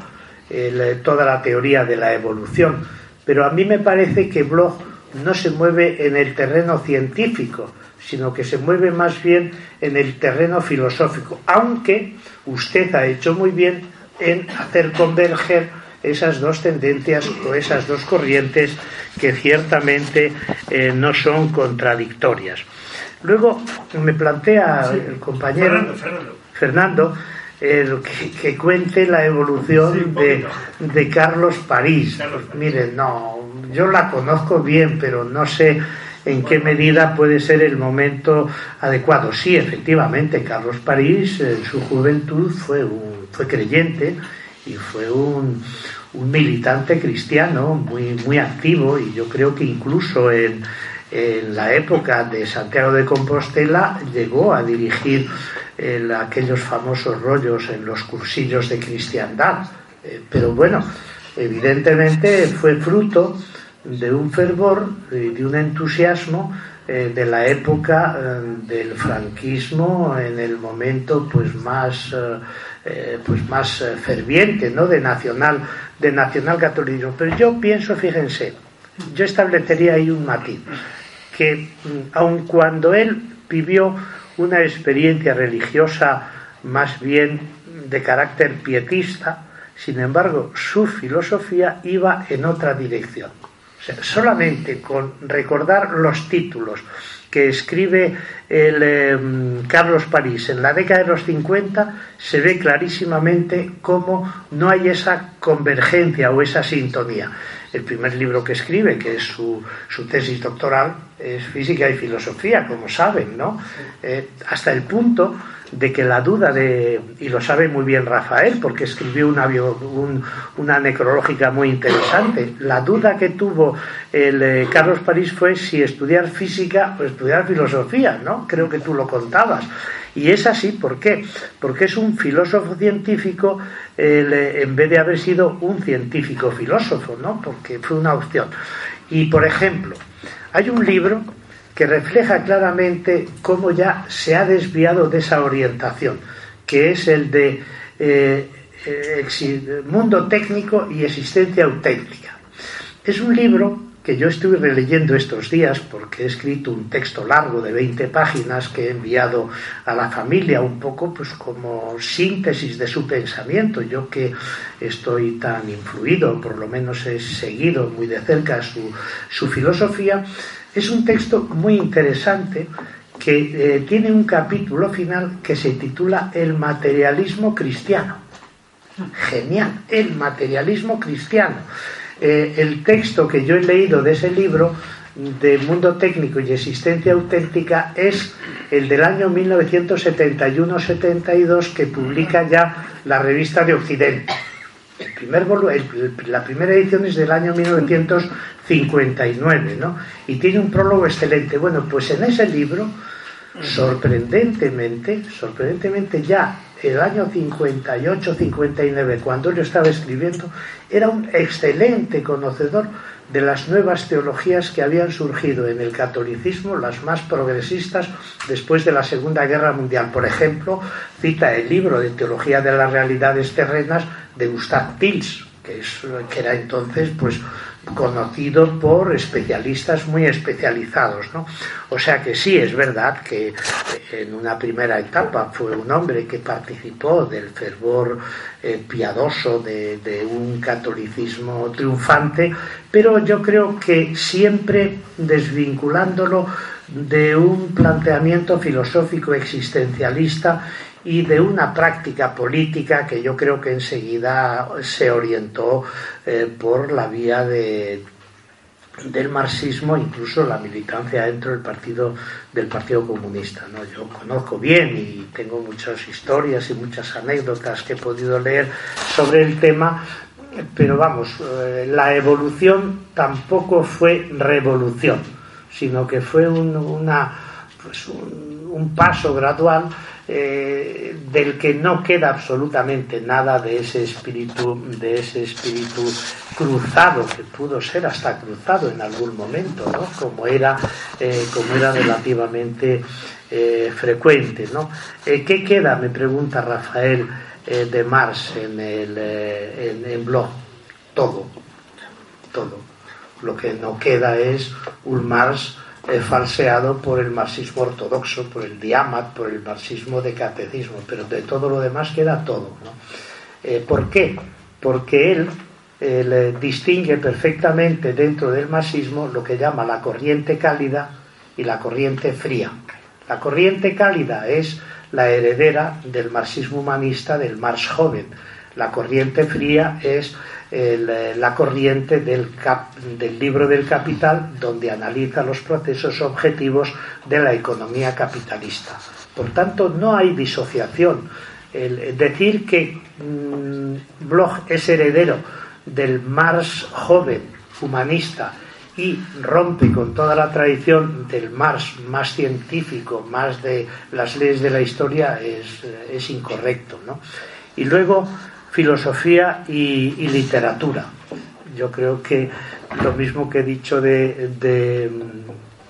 el, toda la teoría de la evolución, pero a mí me parece que Bloch no se mueve en el terreno científico, sino que se mueve más bien en el terreno filosófico, aunque usted ha hecho muy bien en hacer converger esas dos tendencias o esas dos corrientes que ciertamente eh, no son contradictorias. Luego me plantea sí. el compañero Fernando, Fernando. Fernando el que, que, cuente la evolución sí, de, de, Carlos París. Carlos París. Miren, no, yo la conozco bien, pero no sé en qué medida puede ser el momento adecuado. Sí, efectivamente, Carlos París en su juventud fue, un, fue creyente y fue un, un militante cristiano muy, muy activo y yo creo que incluso en, en la época de Santiago de Compostela llegó a dirigir el, aquellos famosos rollos en los cursillos de cristiandad. Eh, pero bueno, evidentemente fue fruto de un fervor y de un entusiasmo eh, de la época eh, del franquismo en el momento pues más eh, pues más ferviente ¿no? de nacional de nacional catolicismo pero yo pienso fíjense yo establecería ahí un matiz que aun cuando él vivió una experiencia religiosa más bien de carácter pietista, sin embargo, su filosofía iba en otra dirección. Solamente con recordar los títulos que escribe eh, Carlos París en la década de los 50, se ve clarísimamente cómo no hay esa convergencia o esa sintonía. El primer libro que escribe, que es su, su tesis doctoral, es Física y Filosofía, como saben, ¿no? Eh, hasta el punto de que la duda de, y lo sabe muy bien Rafael, porque escribió una, bio, un, una necrológica muy interesante, la duda que tuvo el eh, Carlos París fue si estudiar física o estudiar filosofía, ¿no? Creo que tú lo contabas. Y es así, ¿por qué? Porque es un filósofo científico el, en vez de haber sido un científico filósofo, ¿no? Porque fue una opción. Y, por ejemplo, hay un libro que refleja claramente cómo ya se ha desviado de esa orientación, que es el de eh, mundo técnico y existencia auténtica. Es un libro que yo estuve releyendo estos días porque he escrito un texto largo de 20 páginas que he enviado a la familia un poco pues como síntesis de su pensamiento. Yo que estoy tan influido, por lo menos he seguido muy de cerca su, su filosofía, es un texto muy interesante que eh, tiene un capítulo final que se titula El materialismo cristiano. Genial, el materialismo cristiano. Eh, el texto que yo he leído de ese libro de Mundo Técnico y Existencia Auténtica es el del año 1971-72 que publica ya la revista de Occidente. El primer el, la primera edición es del año 1959, ¿no? Y tiene un prólogo excelente. Bueno, pues en ese libro, sorprendentemente, sorprendentemente ya el año 58-59, cuando yo estaba escribiendo, era un excelente conocedor de las nuevas teologías que habían surgido en el catolicismo, las más progresistas después de la Segunda Guerra Mundial. Por ejemplo, cita el libro de Teología de las Realidades Terrenas de Gustav Pils, que era entonces pues conocido por especialistas muy especializados. ¿no? O sea que sí, es verdad que en una primera etapa fue un hombre que participó del fervor eh, piadoso de un catolicismo triunfante, pero yo creo que siempre desvinculándolo de un planteamiento filosófico existencialista y de una práctica política que yo creo que enseguida se orientó eh, por la vía de, del marxismo, incluso la militancia dentro del partido del Partido Comunista. ¿no? Yo conozco bien y tengo muchas historias y muchas anécdotas que he podido leer sobre el tema, pero vamos, eh, la evolución tampoco fue revolución, sino que fue un, una, pues un, un paso gradual eh, del que no queda absolutamente nada de ese espíritu, de ese espíritu cruzado que pudo ser hasta cruzado en algún momento, ¿no? Como era, eh, como era relativamente eh, frecuente, ¿no? ¿Qué queda? Me pregunta Rafael de Mars en el en, en blog. Todo, todo. Lo que no queda es un Marx eh, falseado por el marxismo ortodoxo, por el diamat, por el marxismo de catecismo, pero de todo lo demás queda todo. Eh, ¿Por qué? Porque él eh, distingue perfectamente dentro del marxismo lo que llama la corriente cálida y la corriente fría. La corriente cálida es la heredera del marxismo humanista del Marx joven. La corriente fría es el, la corriente del, del, libro del capital donde analiza los procesos objetivos de la economía capitalista. Por tanto, no hay disociación. El decir que mmm, Bloch es heredero del Marx joven, humanista, y rompe con toda la tradición del Marx más científico, más de las leyes de la historia, es, es incorrecto. ¿no? Y luego, filosofía y, literatura. Yo creo que lo mismo que he dicho de, de,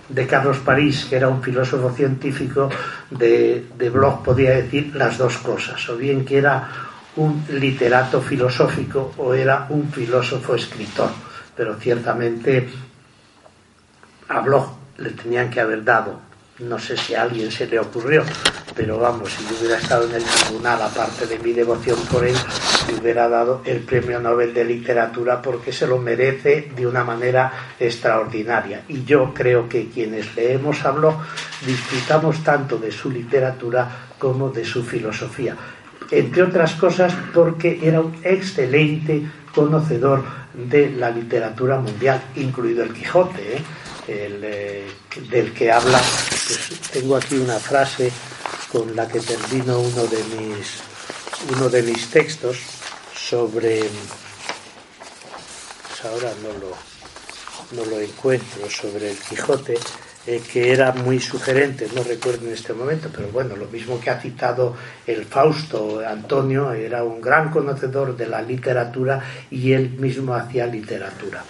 de Carlos París, que era un filósofo científico, de, de Bloch podía decir las dos cosas, o bien que era un literato filosófico o era un filósofo escritor, pero ciertamente a Bloch le tenían que haber dado no sé si a alguien se le ocurrió, pero vamos, si yo hubiera estado en el tribunal, aparte de mi devoción por él, le hubiera dado el premio Nobel de Literatura porque se lo merece de una manera extraordinaria. Y yo creo que quienes leemos a Bloch disfrutamos tanto de su literatura como de su filosofía. Entre otras cosas porque era un excelente conocedor de la literatura mundial, incluido el Quijote. ¿eh? el, eh, del que habla, pues tengo aquí una frase con la que termino uno de mis, uno de mis textos sobre, pues ahora no lo, no lo encuentro, sobre el Quijote, eh, que era muy sugerente, no recuerdo en este momento, pero bueno, lo mismo que ha citado el Fausto Antonio, era un gran conocedor de la literatura y él mismo hacía literatura.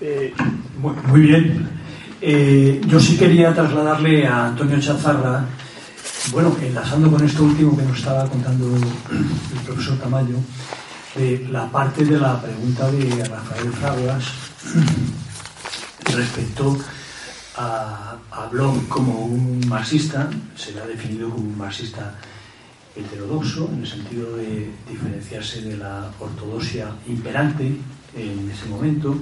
Eh, muy, muy, bien. Eh, yo sí quería trasladarle a Antonio Chazarra, bueno, enlazando con esto último que nos estaba contando el profesor Tamayo, la parte de la pregunta de Rafael Fraguas respecto a, a Bloch como un marxista, se le ha definido como un marxista heterodoxo, en el sentido de diferenciarse de la ortodoxia imperante en ese momento,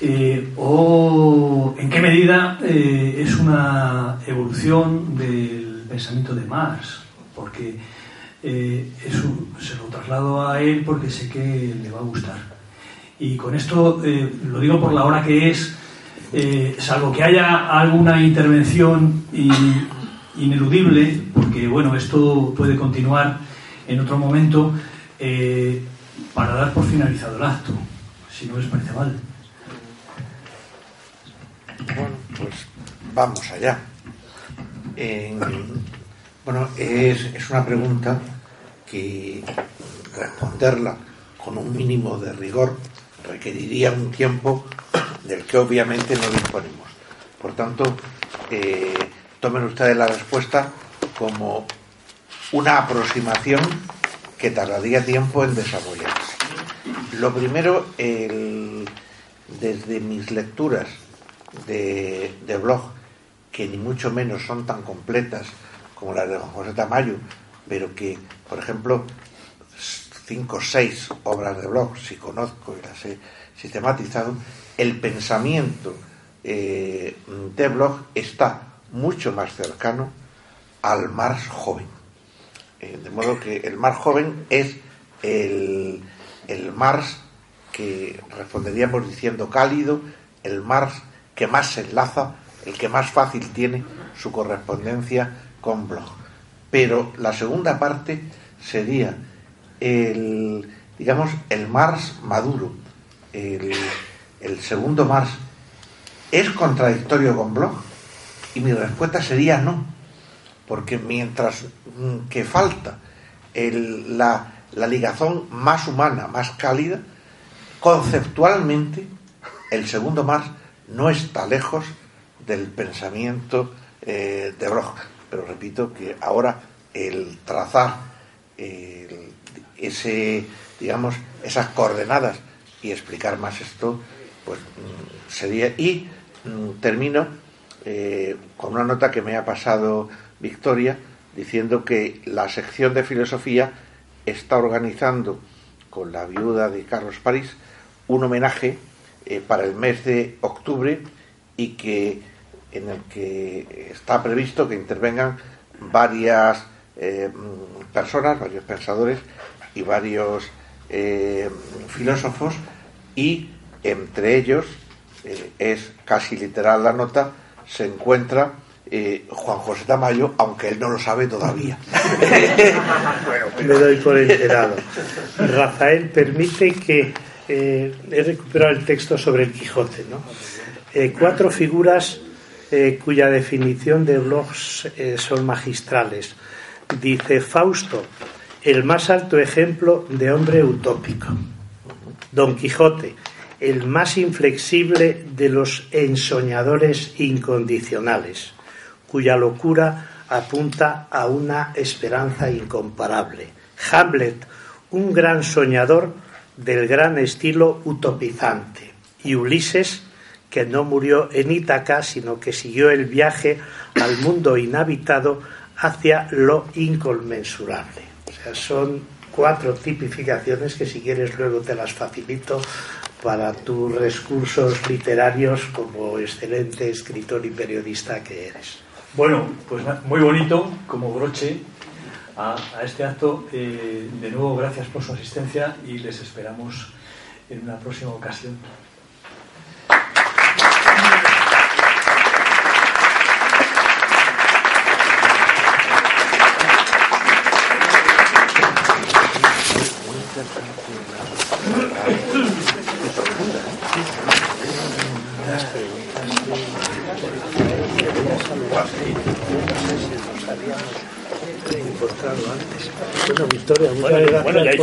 eh, o en qué medida eh, es una evolución del pensamiento de Marx, porque eh, eso se lo traslado a él porque sé que le va a gustar. Y con esto lo digo por la hora que es, salvo que haya alguna intervención in, ineludible, porque bueno, esto puede continuar en otro momento, para dar por finalizado el acto, si no les parece mal. Bueno, pues vamos allá. Bueno, es, es, una pregunta que responderla con un mínimo de rigor requeriría un tiempo del que obviamente no disponemos. Por tanto, eh, tomen ustedes la respuesta como una aproximación que tardaría tiempo en desarrollarse. Lo primero, desde mis lecturas de, blog, que ni mucho menos son tan completas como las de José Tamayo, pero que, por ejemplo, cinco o seis obras de blog, si conozco y las he sistematizado, el pensamiento eh, de blog está mucho más cercano al Marx joven. Eh, de modo que el Marx joven es el, el Marx que responderíamos diciendo cálido, el Marx que más se enlaza, el que más fácil tiene su correspondencia con Bloch. Pero la segunda parte sería el, digamos, el Marx maduro, el, segundo Marx, ¿es contradictorio con Bloch? Y mi respuesta sería no, porque mientras mm, que falta la, la ligazón más humana, más cálida, conceptualmente el segundo Marx no está lejos del pensamiento eh, de Bloch. Pero repito que ahora el trazar ese, digamos, esas coordenadas y explicar más esto, pues mm, sería. Y mm, termino eh, con una nota que me ha pasado Victoria, diciendo que la sección de filosofía está organizando con la viuda de Carlos París un homenaje eh, para el mes de octubre y que en el que está previsto que intervengan varias eh, personas, varios pensadores y varios eh, filósofos y entre ellos es casi literal la nota se encuentra eh, Juan José Tamayo, aunque él no lo sabe todavía. Me doy por enterado. Rafael, permite que he recuperado el texto sobre el Quijote, ¿no? cuatro figuras cuya definición de blogs son magistrales. Dice Fausto, el más alto ejemplo de hombre utópico. Don Quijote, el más inflexible de los ensoñadores incondicionales, cuya locura apunta a una esperanza incomparable. Hamlet, un gran soñador del gran estilo utopizante. Y Ulises, que no murió en Ítaca, sino que siguió el viaje al mundo inhabitado hacia lo inconmensurable son cuatro tipificaciones que si quieres luego te las facilito para tus recursos literarios como excelente escritor y periodista que eres. Bueno, pues muy bonito como broche a, este acto. Eh, de nuevo, gracias por su asistencia y les esperamos en una próxima ocasión. Bueno, Victoria, muchas gracias.